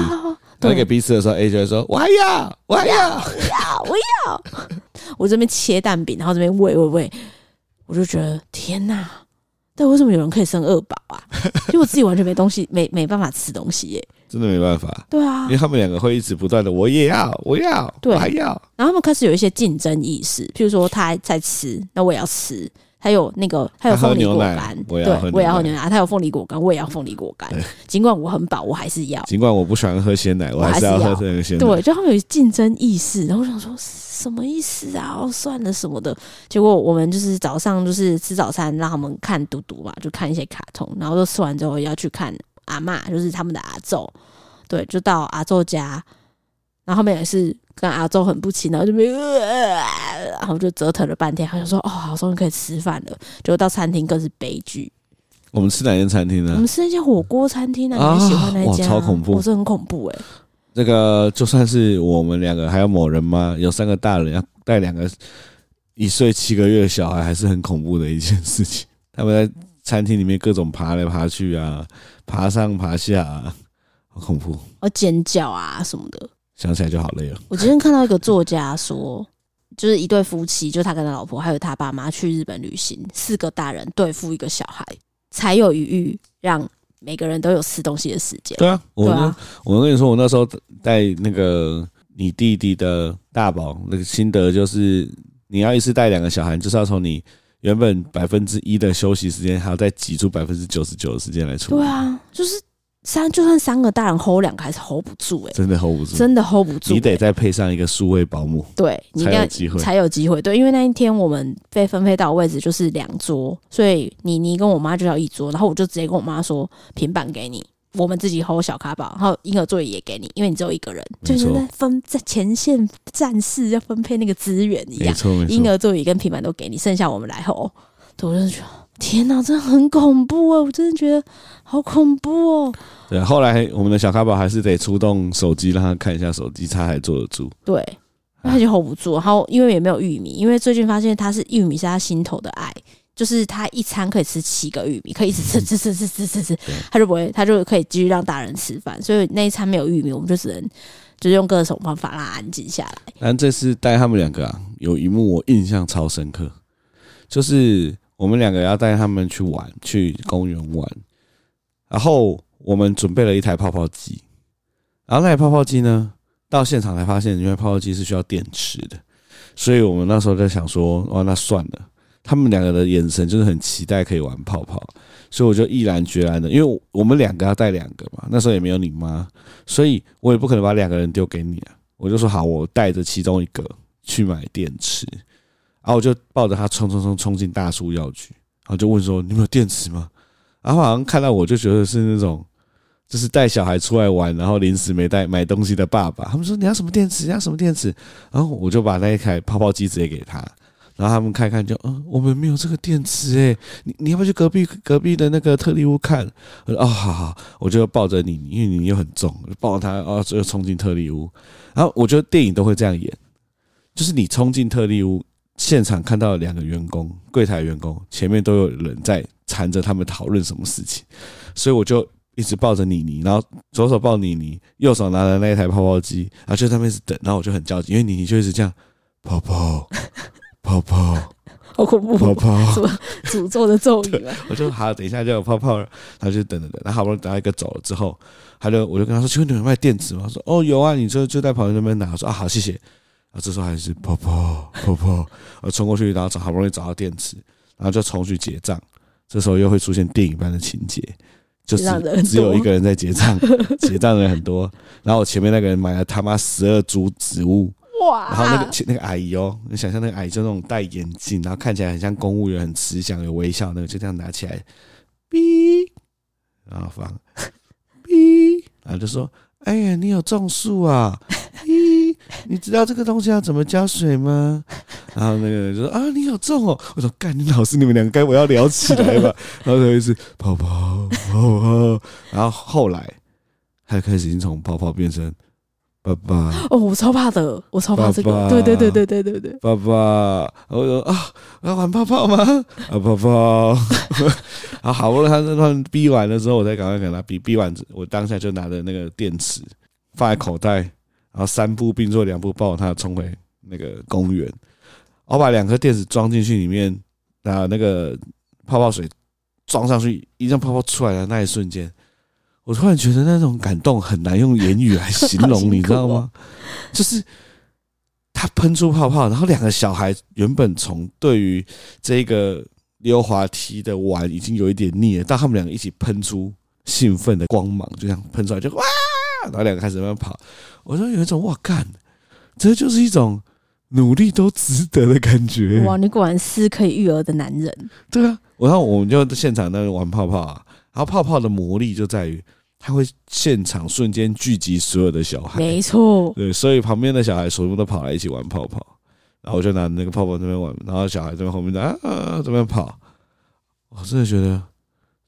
再给 B 吃的时候，A 就会说我还要我还要。我要我要，我这边切蛋饼，然后这边喂喂喂，我就觉得天哪，但为什么有人可以生二宝啊？因为我自己完全没东西，没没办法吃东西耶。真的没办法，对啊，因为他们两个会一直不断的，我也要，我要，对，我还要，然后他们开始有一些竞争意识，譬如说他在吃，那我也要吃，还有那个他有凤梨果干，对，我也要喝牛奶，他有凤梨果干，我也要凤梨果干，尽管我很饱，我还是要，尽管我不喜欢喝鲜奶，我还是要喝这个鲜奶，对，就他们有竞争意识，然后我想说什么意思啊？哦，算了什么的，结果我们就是早上就是吃早餐，让他们看嘟嘟嘛，就看一些卡通，然后就吃完之后要去看。阿嬷就是他们的阿昼，对，就到阿昼家，然后他们也是跟阿周很不亲，然后就没，然后就折腾了半天，好像说哦，好终于可以吃饭了，结果到餐厅更是悲剧。我们吃哪间餐厅呢？我们吃那间火锅餐厅啊，你喜欢那家？超恐怖，我是很恐怖哎。那个就算是我们两个，还有某人吗？有三个大人要带两个一岁七个月的小孩，还是很恐怖的一件事情。他们在餐厅里面各种爬来爬去啊。爬上爬下，啊，好恐怖！哦，尖叫啊什么的，想起来就好累哦。我今天看到一个作家说，就是一对夫妻，就他跟他老婆还有他爸妈去日本旅行，四个大人对付一个小孩，才有余裕让每个人都有吃东西的时间。对啊，我啊我跟你说，我那时候带那个你弟弟的大宝，那个心得就是，你要一次带两个小孩，就是要从你。原本百分之一的休息时间，还要再挤出百分之九十九的时间来处理。对啊，就是三，就算三个大人 hold 两个，还是 hold 不住哎、欸，真的 hold 不住，真的 hold 不住、欸。你得再配上一个数位保姆，对，你才有机会，才有机会。对，因为那一天我们被分配到的位置就是两桌，所以你你跟我妈就要一桌，然后我就直接跟我妈说，平板给你。我们自己 hold 小卡宝，然后婴儿座椅也给你，因为你只有一个人，就是在分在前线战士要分配那个资源一样。婴儿座椅跟平板都给你，剩下我们来 hold。我真的觉得，天哪，真的很恐怖哦！我真的觉得好恐怖哦。对，后来我们的小咖宝还是得出动手机让他看一下手机，他还坐得住。对，他就 hold 不住。然后因为也没有玉米，因为最近发现他是玉米是他心头的爱。就是他一餐可以吃七个玉米，可以一直吃吃吃吃吃吃吃，他就不会，他就可以继续让大人吃饭。所以那一餐没有玉米，我们就只能就是用各种方法让他安静下来。但这次带他们两个啊，有一幕我印象超深刻，就是我们两个要带他们去玩，去公园玩，然后我们准备了一台泡泡机，然后那台泡泡机呢，到现场才发现，因为泡泡机是需要电池的，所以我们那时候在想说，哦，那算了。他们两个的眼神就是很期待可以玩泡泡，所以我就毅然决然的，因为我们两个要带两个嘛，那时候也没有你妈，所以我也不可能把两个人丢给你啊。我就说好，我带着其中一个去买电池，然后我就抱着他冲冲冲冲进大树药局，然后就问说：“你们有电池吗？”然后好像看到我就觉得是那种，就是带小孩出来玩，然后临时没带买东西的爸爸。他们说：“你要什么电池？要什么电池？”然后我就把那一台泡泡机直接给他，然后他们看看就嗯，我们没有这个电池诶，你你要不要去隔壁隔壁的那个特例屋看？我说：“哦，好好。”我就抱着你，因为你又很重，就抱着他，然后就冲进特例屋。然后我觉得电影都会这样演，就是你冲进特例屋现场，看到两个员工，柜台员工前面都有人在缠着他们讨论什么事情，所以我就一直抱着妮妮，然后左手抱妮妮，右手拿着那一台泡泡机，然后就在那边一直等，然后我就很焦急，因为妮妮就一直这样泡泡 泡泡。好恐怖！泡泡，什么诅咒的咒语？我就好，等一下就有泡泡了。他就等等等，然后好不容易等到一个走了之后，他就我就跟他说：“请问你们卖电池吗？”他说：“哦，有啊，你就就在旁边那边拿。”我说：“啊，好，谢谢。”然后这时候还是泡泡 泡泡，我冲过去，然后找好不容易找到电池，然后就冲去结账。这时候又会出现电影般的情节，就是只有一个人在结账，结账的人很多。然后我前面那个人买了他妈十二株植物。哇！然后那个那个阿姨哦，你想象那个阿姨就那种戴眼镜，然后看起来很像公务员，很慈祥，有微笑，那个就这样拿起来，哔，然后放，哔，然后就说：“哎呀，你有种树啊？哔，你知道这个东西要怎么加水吗？”然后那个人就说：“啊，你好重哦。”我说：“干，你老师，你们两个该我要聊起来吧？”然后就一直泡泡泡泡，然后后来他就开始已经从泡泡变成。爸爸哦，我超怕的，我超怕这个。爸爸对对对对对对对。爸爸，我说啊，我要玩泡泡吗？啊，泡泡。啊，好不容易他那段逼完了之后，我再赶快给他逼。逼完，我当下就拿着那个电池放在口袋，然后三步并作两步抱着他冲回那个公园。我把两颗电池装进去里面，拿那个泡泡水装上去，一阵泡泡出来的那一瞬间。我突然觉得那种感动很难用言语来形容，你知道吗？就是他喷出泡泡，然后两个小孩原本从对于这个溜滑梯的玩已经有一点腻了，但他们两个一起喷出兴奋的光芒，就这样喷出来就哇，然后两个开始慢慢跑。我说有一种哇干，这就是一种努力都值得的感觉。哇，你果然是可以育儿的男人。对啊，然后我们就现场那玩泡泡啊。然后泡泡的魔力就在于，它会现场瞬间聚集所有的小孩。没错，对，所以旁边的小孩全部都跑来一起玩泡泡，然后我就拿那个泡泡在那边玩，然后小孩在后面在啊啊这边跑，我真的觉得。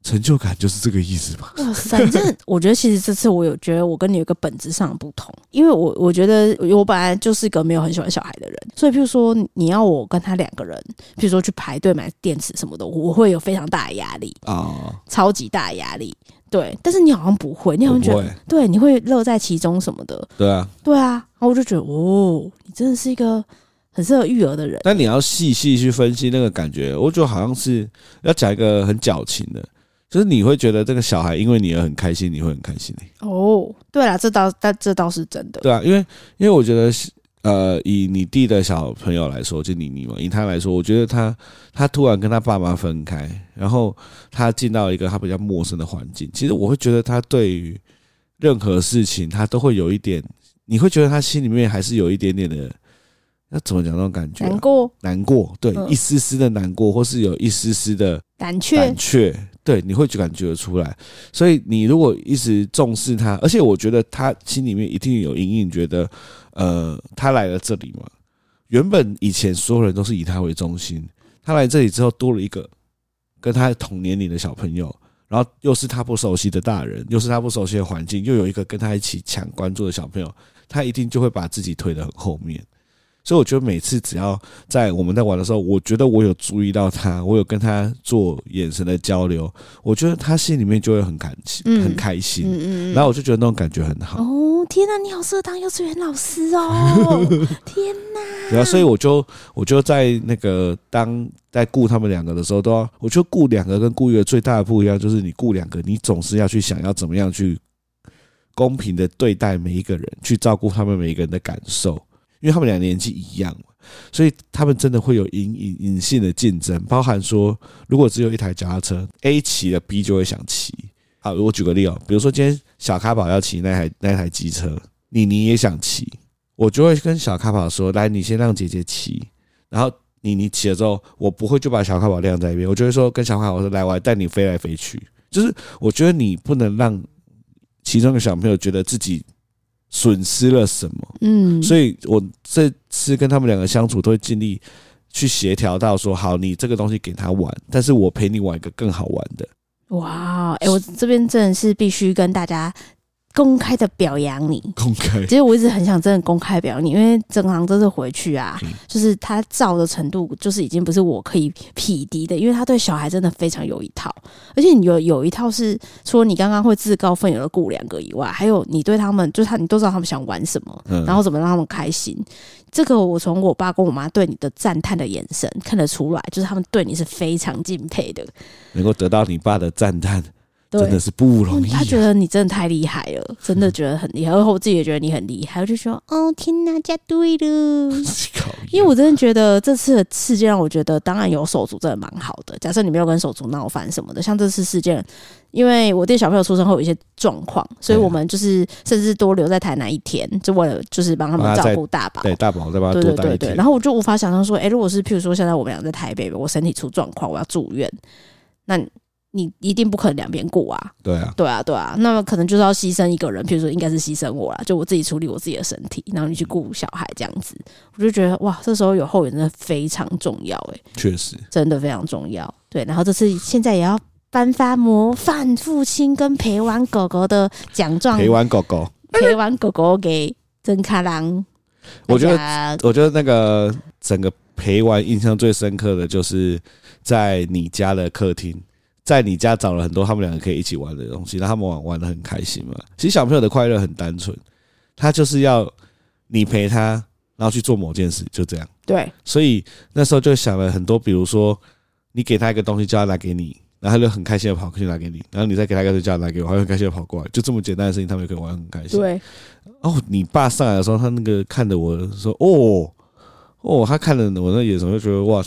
成就感就是这个意思吧。反正我觉得，其实这次我有觉得我跟你有个本质上的不同，因为我我觉得我本来就是一个没有很喜欢小孩的人，所以譬如说你要我跟他两个人，譬如说去排队买电池什么的，我会有非常大的压力啊，超级大的压力。对，但是你好像不会，你好像觉得对，你会乐在其中什么的。对啊，对啊，然后我就觉得哦，你真的是一个很适合育儿的人。但你要细细去分析那个感觉，我觉得好像是要讲一个很矫情的。就是你会觉得这个小孩因为你而很开心，你会很开心哦，对了，这倒但这倒是真的。对啊，因为因为我觉得呃，以你弟的小朋友来说，就你你嘛，以他来说，我觉得他他突然跟他爸妈分开，然后他进到一个他比较陌生的环境，其实我会觉得他对于任何事情他都会有一点，你会觉得他心里面还是有一点点的，那怎么讲那种感觉啊？难过，难过，对，一丝丝的难过，或是有一丝丝的胆怯，胆怯。对，你会就感觉得出来，所以你如果一直重视他，而且我觉得他心里面一定有隐隐觉得，呃，他来了这里嘛，原本以前所有人都是以他为中心，他来这里之后多了一个跟他同年龄的小朋友，然后又是他不熟悉的大人，又是他不熟悉的环境，又有一个跟他一起抢关注的小朋友，他一定就会把自己推得很后面。所以我觉得每次只要在我们在玩的时候，我觉得我有注意到他，我有跟他做眼神的交流，我觉得他心里面就会很开心，很开心。嗯嗯，然后我就觉得那种感觉很好。哦，天哪，你好适合当幼稚园老师哦！天哪！对啊，所以我就我就在那个当在顾他们两个的时候，都要我觉得顾两个跟顾一个最大的不一样，就是你顾两个，你总是要去想要怎么样去公平的对待每一个人，去照顾他们每一个人的感受。因为他们俩年纪一样，所以他们真的会有隐隐隐性的竞争，包含说，如果只有一台脚踏车，A 骑了，B 就会想骑。好，我举个例哦，比如说今天小咖宝要骑那台那台机车，你你也想骑，我就会跟小咖宝说：“来，你先让姐姐骑。”然后你你骑了之后，我不会就把小咖宝晾在一边，我就会说跟小咖宝说：“来，我来带你飞来飞去。”就是我觉得你不能让其中的小朋友觉得自己损失了什么，嗯，所以我这次跟他们两个相处都会尽力去协调到说：“好，你这个东西给他玩，但是我陪你玩一个更好玩的。”哇，哎，我这边真的是必须跟大家公开的表扬你。公开，其实我一直很想真的公开表扬你，因为正航这次回去啊，就是他照的程度，就是已经不是我可以匹敌的，因为他对小孩真的非常有一套，而且你有有一套是除了你刚刚会自告奋勇的雇两个以外，还有你对他们，就是他，你都知道他们想玩什么，然后怎么让他们开心。这个我从我爸跟我妈对你的赞叹的眼神看得出来，就是他们对你是非常敬佩的。能够得到你爸的赞叹，真的是不容易啊。他觉得你真的太厉害了，真的觉得很厉害。然后我自己也觉得你很厉害，我就说：“ 哦，天哪，家对了。”因为我真的觉得这次的事件让我觉得，当然有手足真的蛮好的。假设你没有跟手足闹翻什么的，像这次事件。因为我弟小朋友出生后有一些状况，所以我们就是甚至多留在台南一天，就为了就是帮他们照顾大宝。对，大宝再帮他。对对对对。然后我就无法想象说，哎，如果是譬如说现在我们俩在台北，我身体出状况，我要住院，那你一定不可能两边顾啊。对啊，对啊，对啊。那么可能就是要牺牲一个人，譬如说应该是牺牲我啦，就我自己处理我自己的身体，然后你去顾小孩这样子。我就觉得哇，这时候有后援真的非常重要，哎，确实，真的非常重要。对，然后这次现在也要。颁发模范父亲跟陪玩狗狗的奖状，陪玩狗狗，陪玩狗狗给曾卡郎。我觉得，我觉得那个整个陪玩印象最深刻的就是在你家的客厅，在你家找了很多他们两个可以一起玩的东西，让他们玩玩的很开心嘛。其实小朋友的快乐很单纯，他就是要你陪他，然后去做某件事，就这样。对，所以那时候就想了很多，比如说你给他一个东西，叫他拿给你。然后他就很开心的跑过去拿给你，然后你再给他一个叫他拿给我，他就很开心的跑过来，就这么简单的事情，他们也可以玩很开心。对。哦，你爸上来的时候，他那个看着我说：“哦，哦，他看着我那眼神，就觉得哇，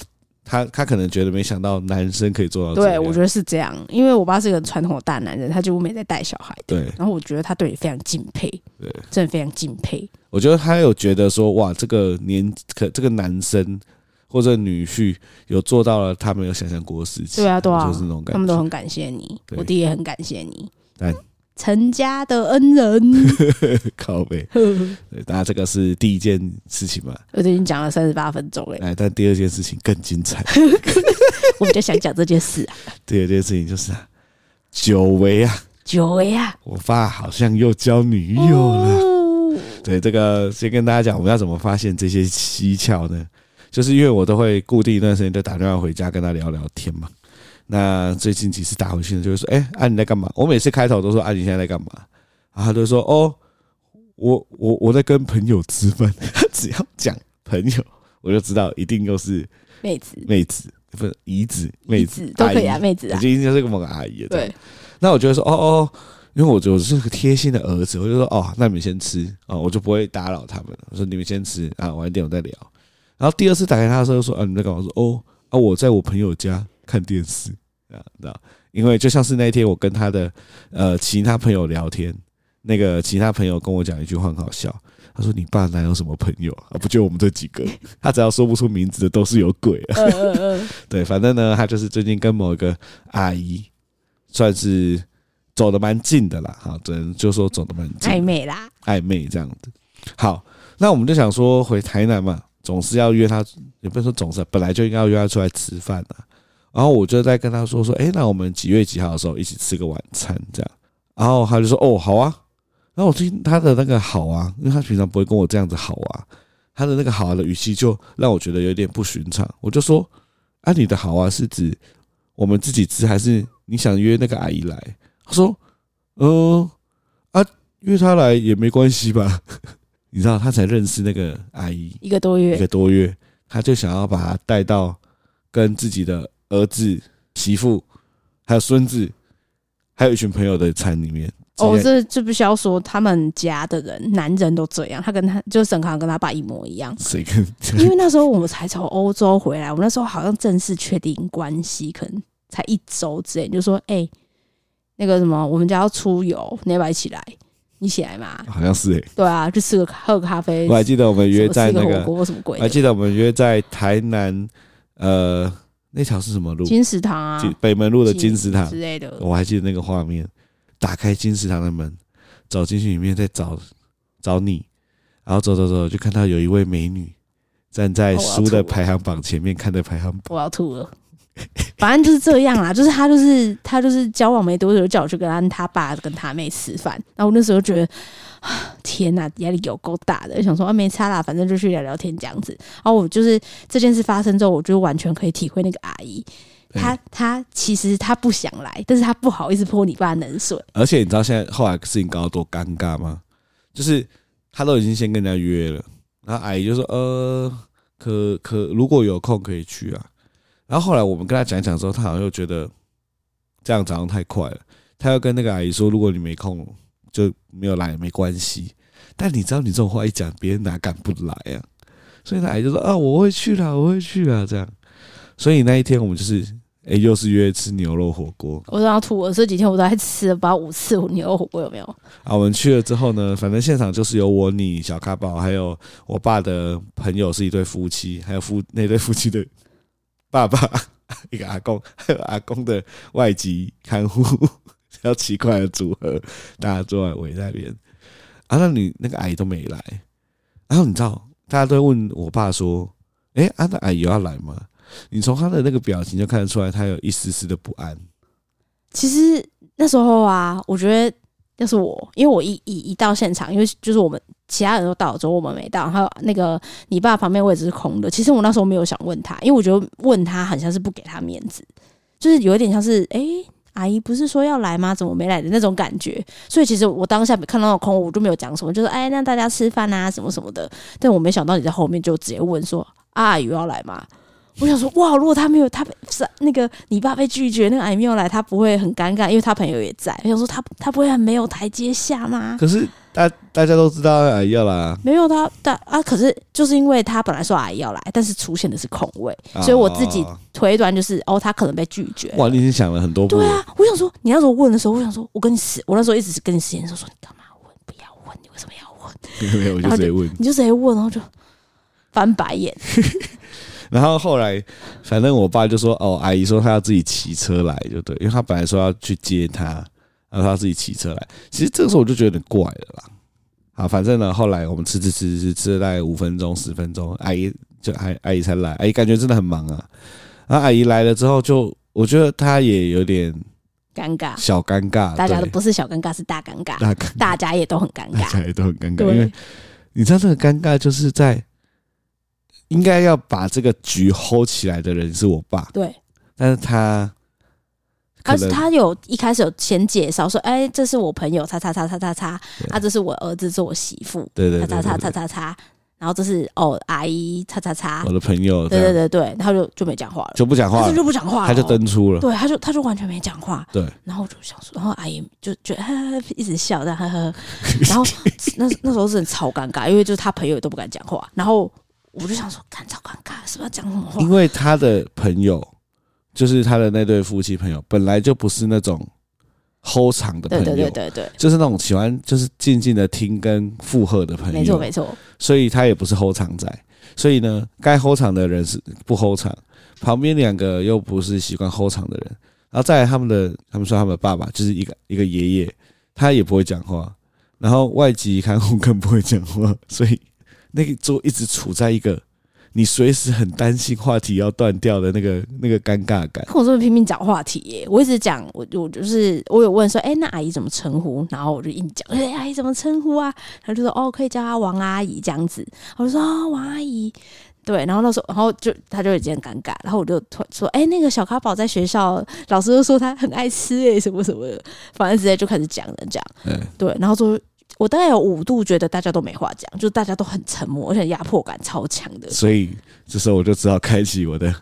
他他可能觉得没想到男生可以做到这样。”对，我觉得是这样，因为我爸是一个传统的大男人，他几乎没在带小孩。对。然后我觉得他对你非常敬佩，对，真的非常敬佩。我觉得他有觉得说哇，这个年可这个男生。或者女婿有做到了他们有想象过的事情，对啊，对啊，就是那种感觉，他们都很感谢你，我弟也很感谢你，但陈家的恩人，靠北，对，当然这个是第一件事情嘛，我都已经讲了三十八分钟了，哎，但第二件事情更精彩，我比较想讲这件事啊，第二件事情就是啊，久违啊，久违啊，我爸好像又交女友了，哦、对，这个先跟大家讲，我们要怎么发现这些蹊跷呢？就是因为我都会固定一段时间就打电话回家跟他聊聊天嘛。那最近几次打回去呢，就会说，哎，啊你在干嘛？我每次开头都说，啊你现在在干嘛？然后他就说，哦，我我我在跟朋友吃饭。只要讲朋友，我就知道一定又是妹子，妹子不是姨子，妹子都可以啊，妹子啊，我就一定就是个某个阿姨。对。那我觉得说，哦哦，因为我觉得我是个贴心的儿子，我就说，哦，那你们先吃啊，我就不会打扰他们了。我说你们先吃啊，晚一点我再聊。然后第二次打开他的时候，说：“啊，你在干嘛？”我说：“哦，啊，我在我朋友家看电视啊，知道？因为就像是那一天我跟他的呃其他朋友聊天，那个其他朋友跟我讲一句话很好笑，他说：‘你爸哪有什么朋友啊？不就我们这几个？他只要说不出名字的都是有鬼啊。’ 对，反正呢，他就是最近跟某一个阿姨算是走的蛮近的啦，哈，只能就说走的蛮近，暧昧啦，暧昧这样子。好，那我们就想说回台南嘛。”总是要约他，也不是说总是，本来就应该要约他出来吃饭的。然后我就在跟他说说，哎，那我们几月几号的时候一起吃个晚餐这样。然后他就说，哦，好啊。然后我听他的那个好啊，因为他平常不会跟我这样子好啊，他的那个好啊的语气就让我觉得有点不寻常。我就说，啊，你的好啊是指我们自己吃，还是你想约那个阿姨来？他说，嗯，啊，约她来也没关系吧。你知道他才认识那个阿姨一个多月，一个多月，他就想要把她带到跟自己的儿子、媳妇、还有孙子，还有一群朋友的餐里面哦，这这不需要说，他们家的人，男人都这样。他跟他就沈康跟他爸一模一样。谁跟？因为那时候我们才从欧洲回来，我们那时候好像正式确定关系，可能才一周之内，就说：“哎、欸，那个什么，我们家要出游，你要不要一起来？你起来嘛？”好像是哎、欸。对啊，去吃个喝个咖啡。我还记得我们约在那个火锅什么鬼？我还记得我们约在台南，呃，那条是什么路？金石堂啊，北门路的金石堂之类的。我还记得那个画面，打开金石堂的门。走进去里面，再找找你，然后走走走，就看到有一位美女站在书的排行榜前面看着排行榜。我要吐了，反正就是这样啦，就是他就是他就是交往没多久，就叫我去跟他爸跟他妹吃饭。然后我那时候觉得，天哪，压力有够大的，想说啊没差啦，反正就去聊聊天这样子。然后我就是这件事发生之后，我就完全可以体会那个阿姨。她她其实她不想来，但是她不好意思泼你爸冷水。而且你知道现在后来事情搞得多尴尬吗？就是他都已经先跟人家约了，然后阿姨就说：“呃，可可如果有空可以去啊。”然后后来我们跟他讲讲之后，他好像又觉得这样早上太快了，他要跟那个阿姨说：“如果你没空，就没有来没关系。”但你知道你这种话一讲，别人哪敢不来啊？所以那阿姨就说：“啊，我会去啦，我会去啦。”这样。所以那一天我们就是，哎、欸，又是约吃牛肉火锅。我都要吐了，这几天我都还吃了不知道五次牛肉火锅，有没有？啊，我们去了之后呢，反正现场就是有我、你、小咖宝，还有我爸的朋友是一对夫妻，还有夫那对夫妻的爸爸，一个阿公，还 有阿公的外籍看护，比较奇怪的组合，大家坐在围那边。啊，那你那个阿姨都没来，然后你知道，大家都问我爸说，哎、欸，啊，那阿姨要来吗？你从他的那个表情就看得出来，他有一丝丝的不安。其实那时候啊，我觉得要是我，因为我一一一到现场，因为就是我们其他人都到了之后，我们没到，还有那个你爸旁边位置是空的。其实我那时候没有想问他，因为我觉得问他好像是不给他面子，就是有一点像是哎、阿姨不是说要来吗？怎么没来的那种感觉。所以其实我当下看到空，我就没有讲什么，就是哎，让大家吃饭啊，什么什么的。但我没想到你在后面就直接问说，啊，有要来吗？我想说，哇！如果他没有他被那个你爸被拒绝，那个阿姨没有来，他不会很尴尬，因为他朋友也在。我想说他，他他不会很没有台阶下吗？可是大大家都知道阿姨要来啊，没有他，但啊，可是就是因为他本来说阿姨要来，但是出现的是空位，所以我自己推断就是哦，他可能被拒绝。哇，你已经想了很多步。对啊，我想说，你那时候问的时候，我想说，我跟你死，我那时候一直是跟你实验说说你干嘛问？不要问，你为什么要问？没有，我就直接问，你就直接问，然后就翻白眼。然后后来，反正我爸就说：“哦，阿姨说她要自己骑车来，就对，因为她本来说要去接她，然后她自己骑车来。其实这个时候我就觉得有点怪了啦。啊，反正呢，后来我们吃吃吃吃吃了大概五分钟十分钟，阿姨就阿阿姨才来。阿姨感觉真的很忙啊。然后阿姨来了之后，就我觉得她也有点尴尬，小尴尬。大家都不是小尴尬，是大尴尬，大尴尬，大家也都很尴尬，大家也都很尴尬。因为你知道这个尴尬就是在。应该要把这个局 hold 起来的人是我爸，对，但是他，他他有一开始有先介绍说，哎，这是我朋友，叉叉叉叉叉叉，啊，这是我儿子，是我媳妇，对对，叉叉叉叉叉叉，然后这是哦阿姨，叉叉叉，我的朋友，对对对对，然后就就没讲话了，就不讲话，就不讲话，他就登出了，对，他就他就完全没讲话，对，然后我就想说，然后阿姨就觉得一直笑，这样呵呵，然后那那时候真的超尴尬，因为就是他朋友都不敢讲话，然后。我就想说，看超尴尬，是不是要讲什么话？因为他的朋友，就是他的那对夫妻朋友，本来就不是那种 hold 场的朋友，对对对对，就是那种喜欢就是静静的听跟附和的朋友，没错没错。所以他也不是 hold 场仔，所以呢，该 hold 场的人是不 hold 场，旁边两个又不是习惯 hold 场的人，然后再来他们的，他们说他们的爸爸就是一个一个爷爷，他也不会讲话，然后外籍看护更不会讲话，所以。那个桌一直处在一个你随时很担心话题要断掉的那个那个尴尬感。我这么拼命找话题耶，我一直讲，我我就是我有问说，哎、欸，那阿姨怎么称呼？然后我就硬讲，哎、欸，阿姨怎么称呼啊？他就说，哦，可以叫她王阿姨这样子。我就说，哦，王阿姨，对。然后那时候，然后就他就有点尴尬。然后我就突然说，哎、欸，那个小咖宝在学校，老师就说他很爱吃哎，什么什么的，反正直接就开始讲了讲。嗯，对。然后说。我大概有五度觉得大家都没话讲，就大家都很沉默，而且压迫感超强的。所以这时候我就只好开启我的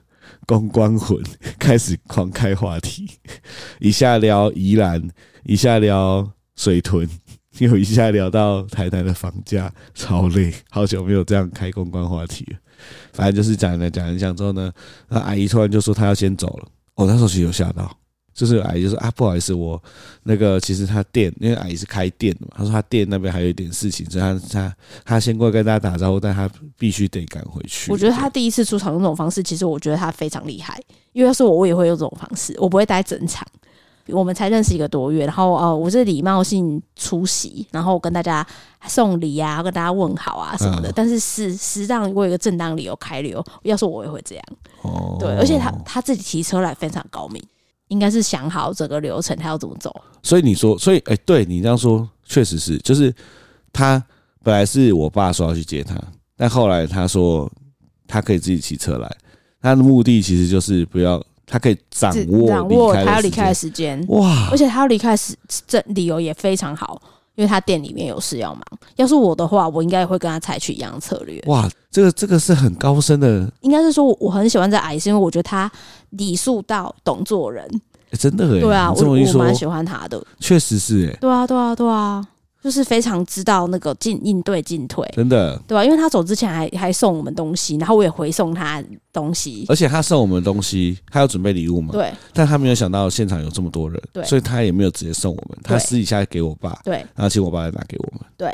公关魂，开始狂开话题，一下聊宜兰，一下聊水豚，又一下聊到台南的房价，超累，好久没有这样开公关话题了。反正就是讲了讲了讲之后呢，那阿姨突然就说她要先走了。我、哦、那时候其实有吓到。就是阿姨就说啊，不好意思，我那个其实他店，因为阿姨是开店的嘛，他说他店那边还有一点事情，所以他他他先过来跟大家打招呼，但他必须得赶回去。我觉得他第一次出场用这种方式，其实我觉得他非常厉害，因为要是我，我也会用这种方式，我不会待整场。我们才认识一个多月，然后呃，我是礼貌性出席，然后跟大家送礼啊，跟大家问好啊什么的。嗯、但是适适当我有一个正当理由开溜，要是我也会这样。哦，对，而且他他自己骑车来非常高明。应该是想好整个流程，他要怎么走。所以你说，所以哎、欸，对你这样说，确实是，就是他本来是我爸说要去接他，但后来他说他可以自己骑车来，他的目的其实就是不要，他可以掌握掌握他要离开的时间。哇！而且他要离开时，这理由也非常好。因为他店里面有事要忙，要是我的话，我应该也会跟他采取一样的策略。哇，这个这个是很高深的。应该是说，我很喜欢这阿姨，是因为我觉得他礼数到，懂做人。欸、真的哎，对啊，我我蛮喜欢他的。确实是哎，对啊，对啊，对啊。就是非常知道那个进应对进退，真的，对吧？因为他走之前还还送我们东西，然后我也回送他东西，而且他送我们东西，他要准备礼物嘛，对。但他没有想到现场有这么多人，对，所以他也没有直接送我们，他私底下给我爸，对，然后请我爸来拿给我们，对。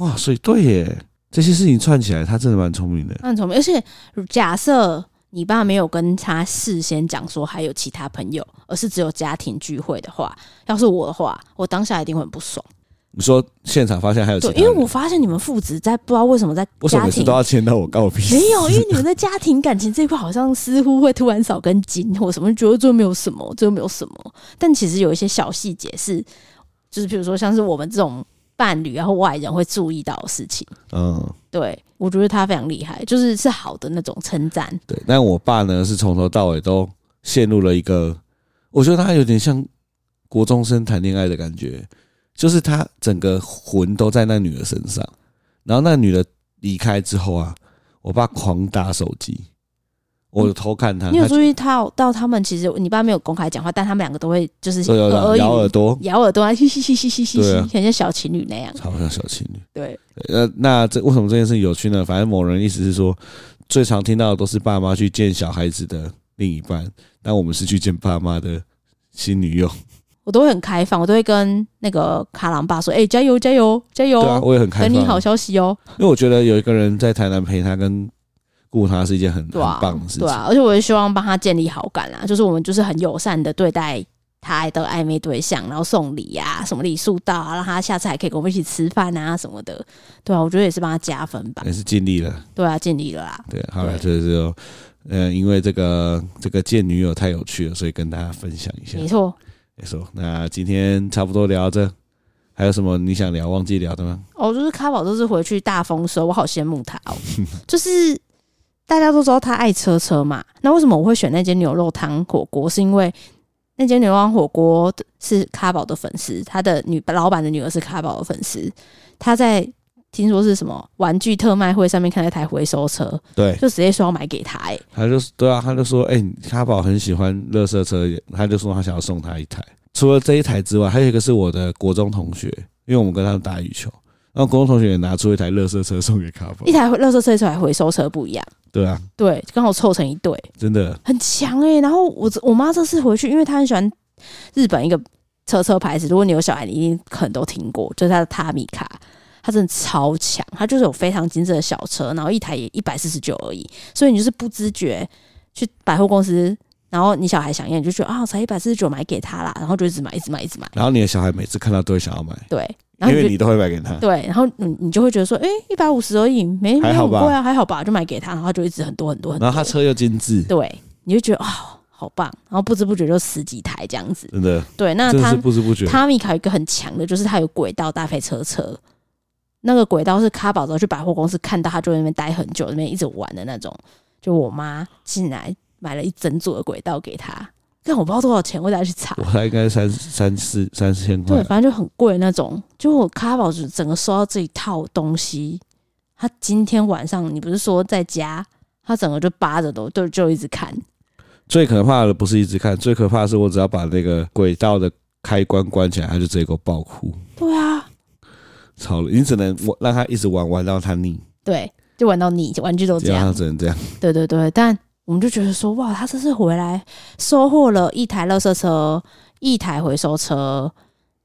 哇，所以对耶，这些事情串起来，他真的蛮聪明的，蛮聪明。而且假设你爸没有跟他事先讲说还有其他朋友，而是只有家庭聚会的话，要是我的话，我当下一定会很不爽。你说现场发现还有其他，对，因为我发现你们父子在不知道为什么在家庭，为什么都要牵到我告别？没有，因为你们在家庭感情这一块好像似乎会突然少根筋或什么，觉得这没有什么，这没有什么。但其实有一些小细节是，就是比如说像是我们这种伴侣然后外人会注意到的事情。嗯，对，我觉得他非常厉害，就是是好的那种称赞。对，但我爸呢是从头到尾都陷入了一个，我觉得他有点像国中生谈恋爱的感觉。就是他整个魂都在那女的身上，然后那女的离开之后啊，我爸狂打手机，我就偷看他。你有注意到到他们其实你爸没有公开讲话，但他们两个都会就是咬耳朵，咬耳朵啊，嘻 嘻嘻嘻嘻嘻嘻，很像小情侣那样，超像小情侣。对，那那这为什么这件事有趣呢？反正某人意思是说，最常听到的都是爸妈去见小孩子的另一半，但我们是去见爸妈的新女友。我都会很开放，我都会跟那个卡郎爸说：“哎、欸，加油，加油，加油！”对啊，我也很开放，等你好消息哦。因为我觉得有一个人在台南陪他跟顾他是一件很、啊、很棒的事情。对啊，而且我也希望帮他建立好感啦，就是我们就是很友善的对待他的暧昧对象，然后送礼啊，什么礼数到啊，让他下次还可以跟我们一起吃饭啊什么的。对啊，我觉得也是帮他加分吧。也是尽力了。对啊，尽力了啦。对，好了，就是说，嗯、呃，因为这个这个见女友太有趣了，所以跟大家分享一下。没错。没错，那今天差不多聊到这，还有什么你想聊忘记聊的吗？哦，就是咖宝这次回去大丰收，我好羡慕他哦。就是大家都知道他爱车车嘛，那为什么我会选那间牛肉汤火锅？是因为那间牛肉汤火锅是咖宝的粉丝，他的女老板的女儿是咖宝的粉丝，他在。听说是什么玩具特卖会上面看到一台回收车，对，就直接说要买给他，欸，哎，他就对啊，他就说，哎，欸，咖宝很喜欢乐色车，他就说他想要送他一台。除了这一台之外，还有一个是我的国中同学，因为我们跟他们打羽球，然后国中同学也拿出一台乐色车送给卡宝，一台乐色车一台回收车不一样，对啊，对，刚好凑成一对，真的很强哎，欸。然后我我妈这次回去，因为她很喜欢日本一个车车牌子，如果你有小孩，你一定可能都听过，就是它的塔米卡。他真的超强，它就是有非常精致的小车，然后一台也一百四十九而已，所以你就是不知觉去百货公司，然后你小孩想要，你就觉得啊，才一百四十九买给他啦，然后就一直买，一直买，一直买。然后你的小孩每次看到都会想要买，对，然后因为你都会买给他，对，然后你你就会觉得说，哎、欸，一百五十而已，没没很贵啊，还好吧，就买给他，然后就一直很多很多很多。然后他车又精致，对，你就觉得啊、哦，好棒，然后不知不觉就十几台这样子，真的，对，那他不知不觉，他米卡有一个很强的，就是他有轨道搭配车车。那个轨道是咖宝之后去百货公司看到，他就在那边待很久，那边一直玩的那种。就我妈进来买了一整组的轨道给他，但我不知道多少钱，我再去查。我猜应该三三四三四千块。对，反正就很贵那种。就我咖宝就整个收到这一套东西，他今天晚上你不是说在家，他整个就扒着都就就一直看。最可怕的不是一直看，最可怕的是我只要把那个轨道的开关关起来，他就直接给我爆哭。对啊，超了，你只能我让他一直玩玩到他腻。对，就玩到腻，玩具都这样，他只能这样。对对对，但我们就觉得说，哇，他这次回来收获了一台垃圾车，一台回收车。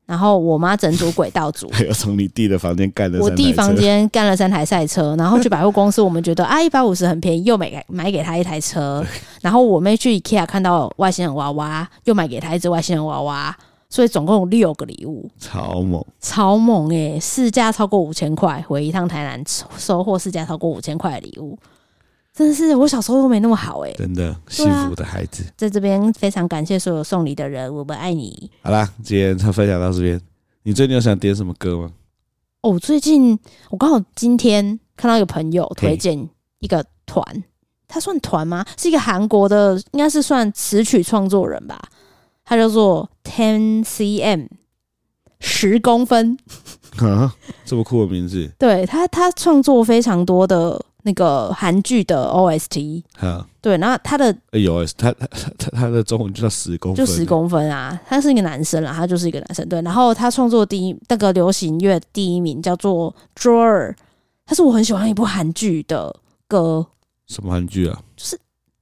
然后我妈整组轨道组，还有从你弟的房间干了，我弟房间干了三台赛车，然后去百货公司，我们觉得 啊一百五十很便宜，又买给买给他一台车。然后我妹去 IKEA 看到外星人娃娃，又买给他一只外星人娃娃，所以总共有六个礼物，超猛，超猛诶，市价超过五千块，回一趟台南收获市价超过五千块的礼物。真的是我小时候都没那么好哎、欸，真的幸福的孩子，啊、在这边非常感谢所有送礼的人，我们爱你。好啦，今天就分享到这边。你最近有想点什么歌吗？哦，最近我刚好今天看到一个朋友推荐一个团，他算团吗？是一个韩国的，应该是算词曲创作人吧。他叫做 Ten cm 十公分啊，这么酷的名字。对他，他创作非常多的。那个韩剧的 OST，啊对，然后他的有他他他他的中文就叫十公分，就十公分啊，他是一个男生啦，他就是一个男生，对，然后他创作第一那个流行乐第一名叫做 Drawer，他是我很喜欢一部韩剧的歌，什么韩剧啊？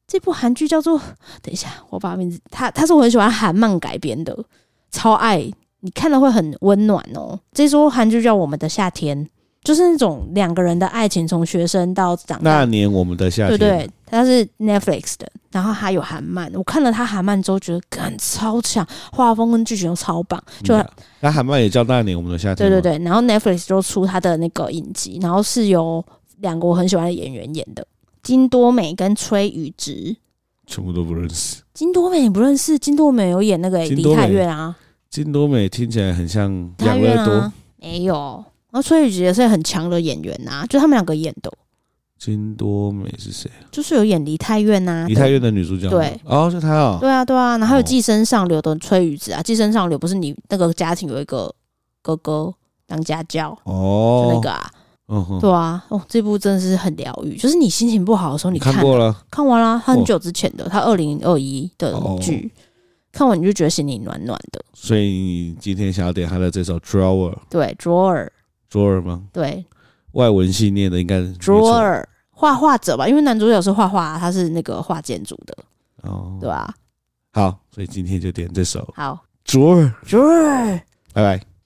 就是这部韩剧叫做，等一下我把名字，他他是我很喜欢韩漫改编的，超爱，你看了会很温暖哦。这出韩剧叫《我们的夏天》。就是那种两个人的爱情，从学生到长大。那年我们的夏天，对对，它是 Netflix 的，然后还有韩漫。我看了他韩漫之后，觉得感超强，画风跟剧情都超棒。就那韩漫也叫那年我们的夏天。对对对，然后 Netflix 就出他的那个影集，然后是由两个我很喜欢的演员演的，金多美跟崔宇植，全部都不认识。金多美你不认识？金多美有演那个梨泰院啊。金多美听起来很像养乐多，啊，没有。然后崔宇植也是很强的演员呐、啊，就他们两个演的。金多美是谁？就是有演梨泰院呐、啊，梨泰院的女主角。对，哦，是她哦。对啊，对啊。然后还有寄生上流的崔宇植啊，寄生上流不是你那个家庭有一个哥哥当家教哦，就那个啊，嗯哼，对啊。哦，这部真的是很疗愈，就是你心情不好的时候，你看，看过了，看完了，很久之前的，他二零二一的剧，哦、看完你就觉得心里暖暖的。所以你今天想要点他的这首 Drawer，对，Drawer。Drawer 吗？对，外文系念的应该是 Drawer 画画者吧，因为男主角是画画，他是那个画建筑的哦，对吧？好，所以今天就点这首好 Drawer Drawer，拜拜。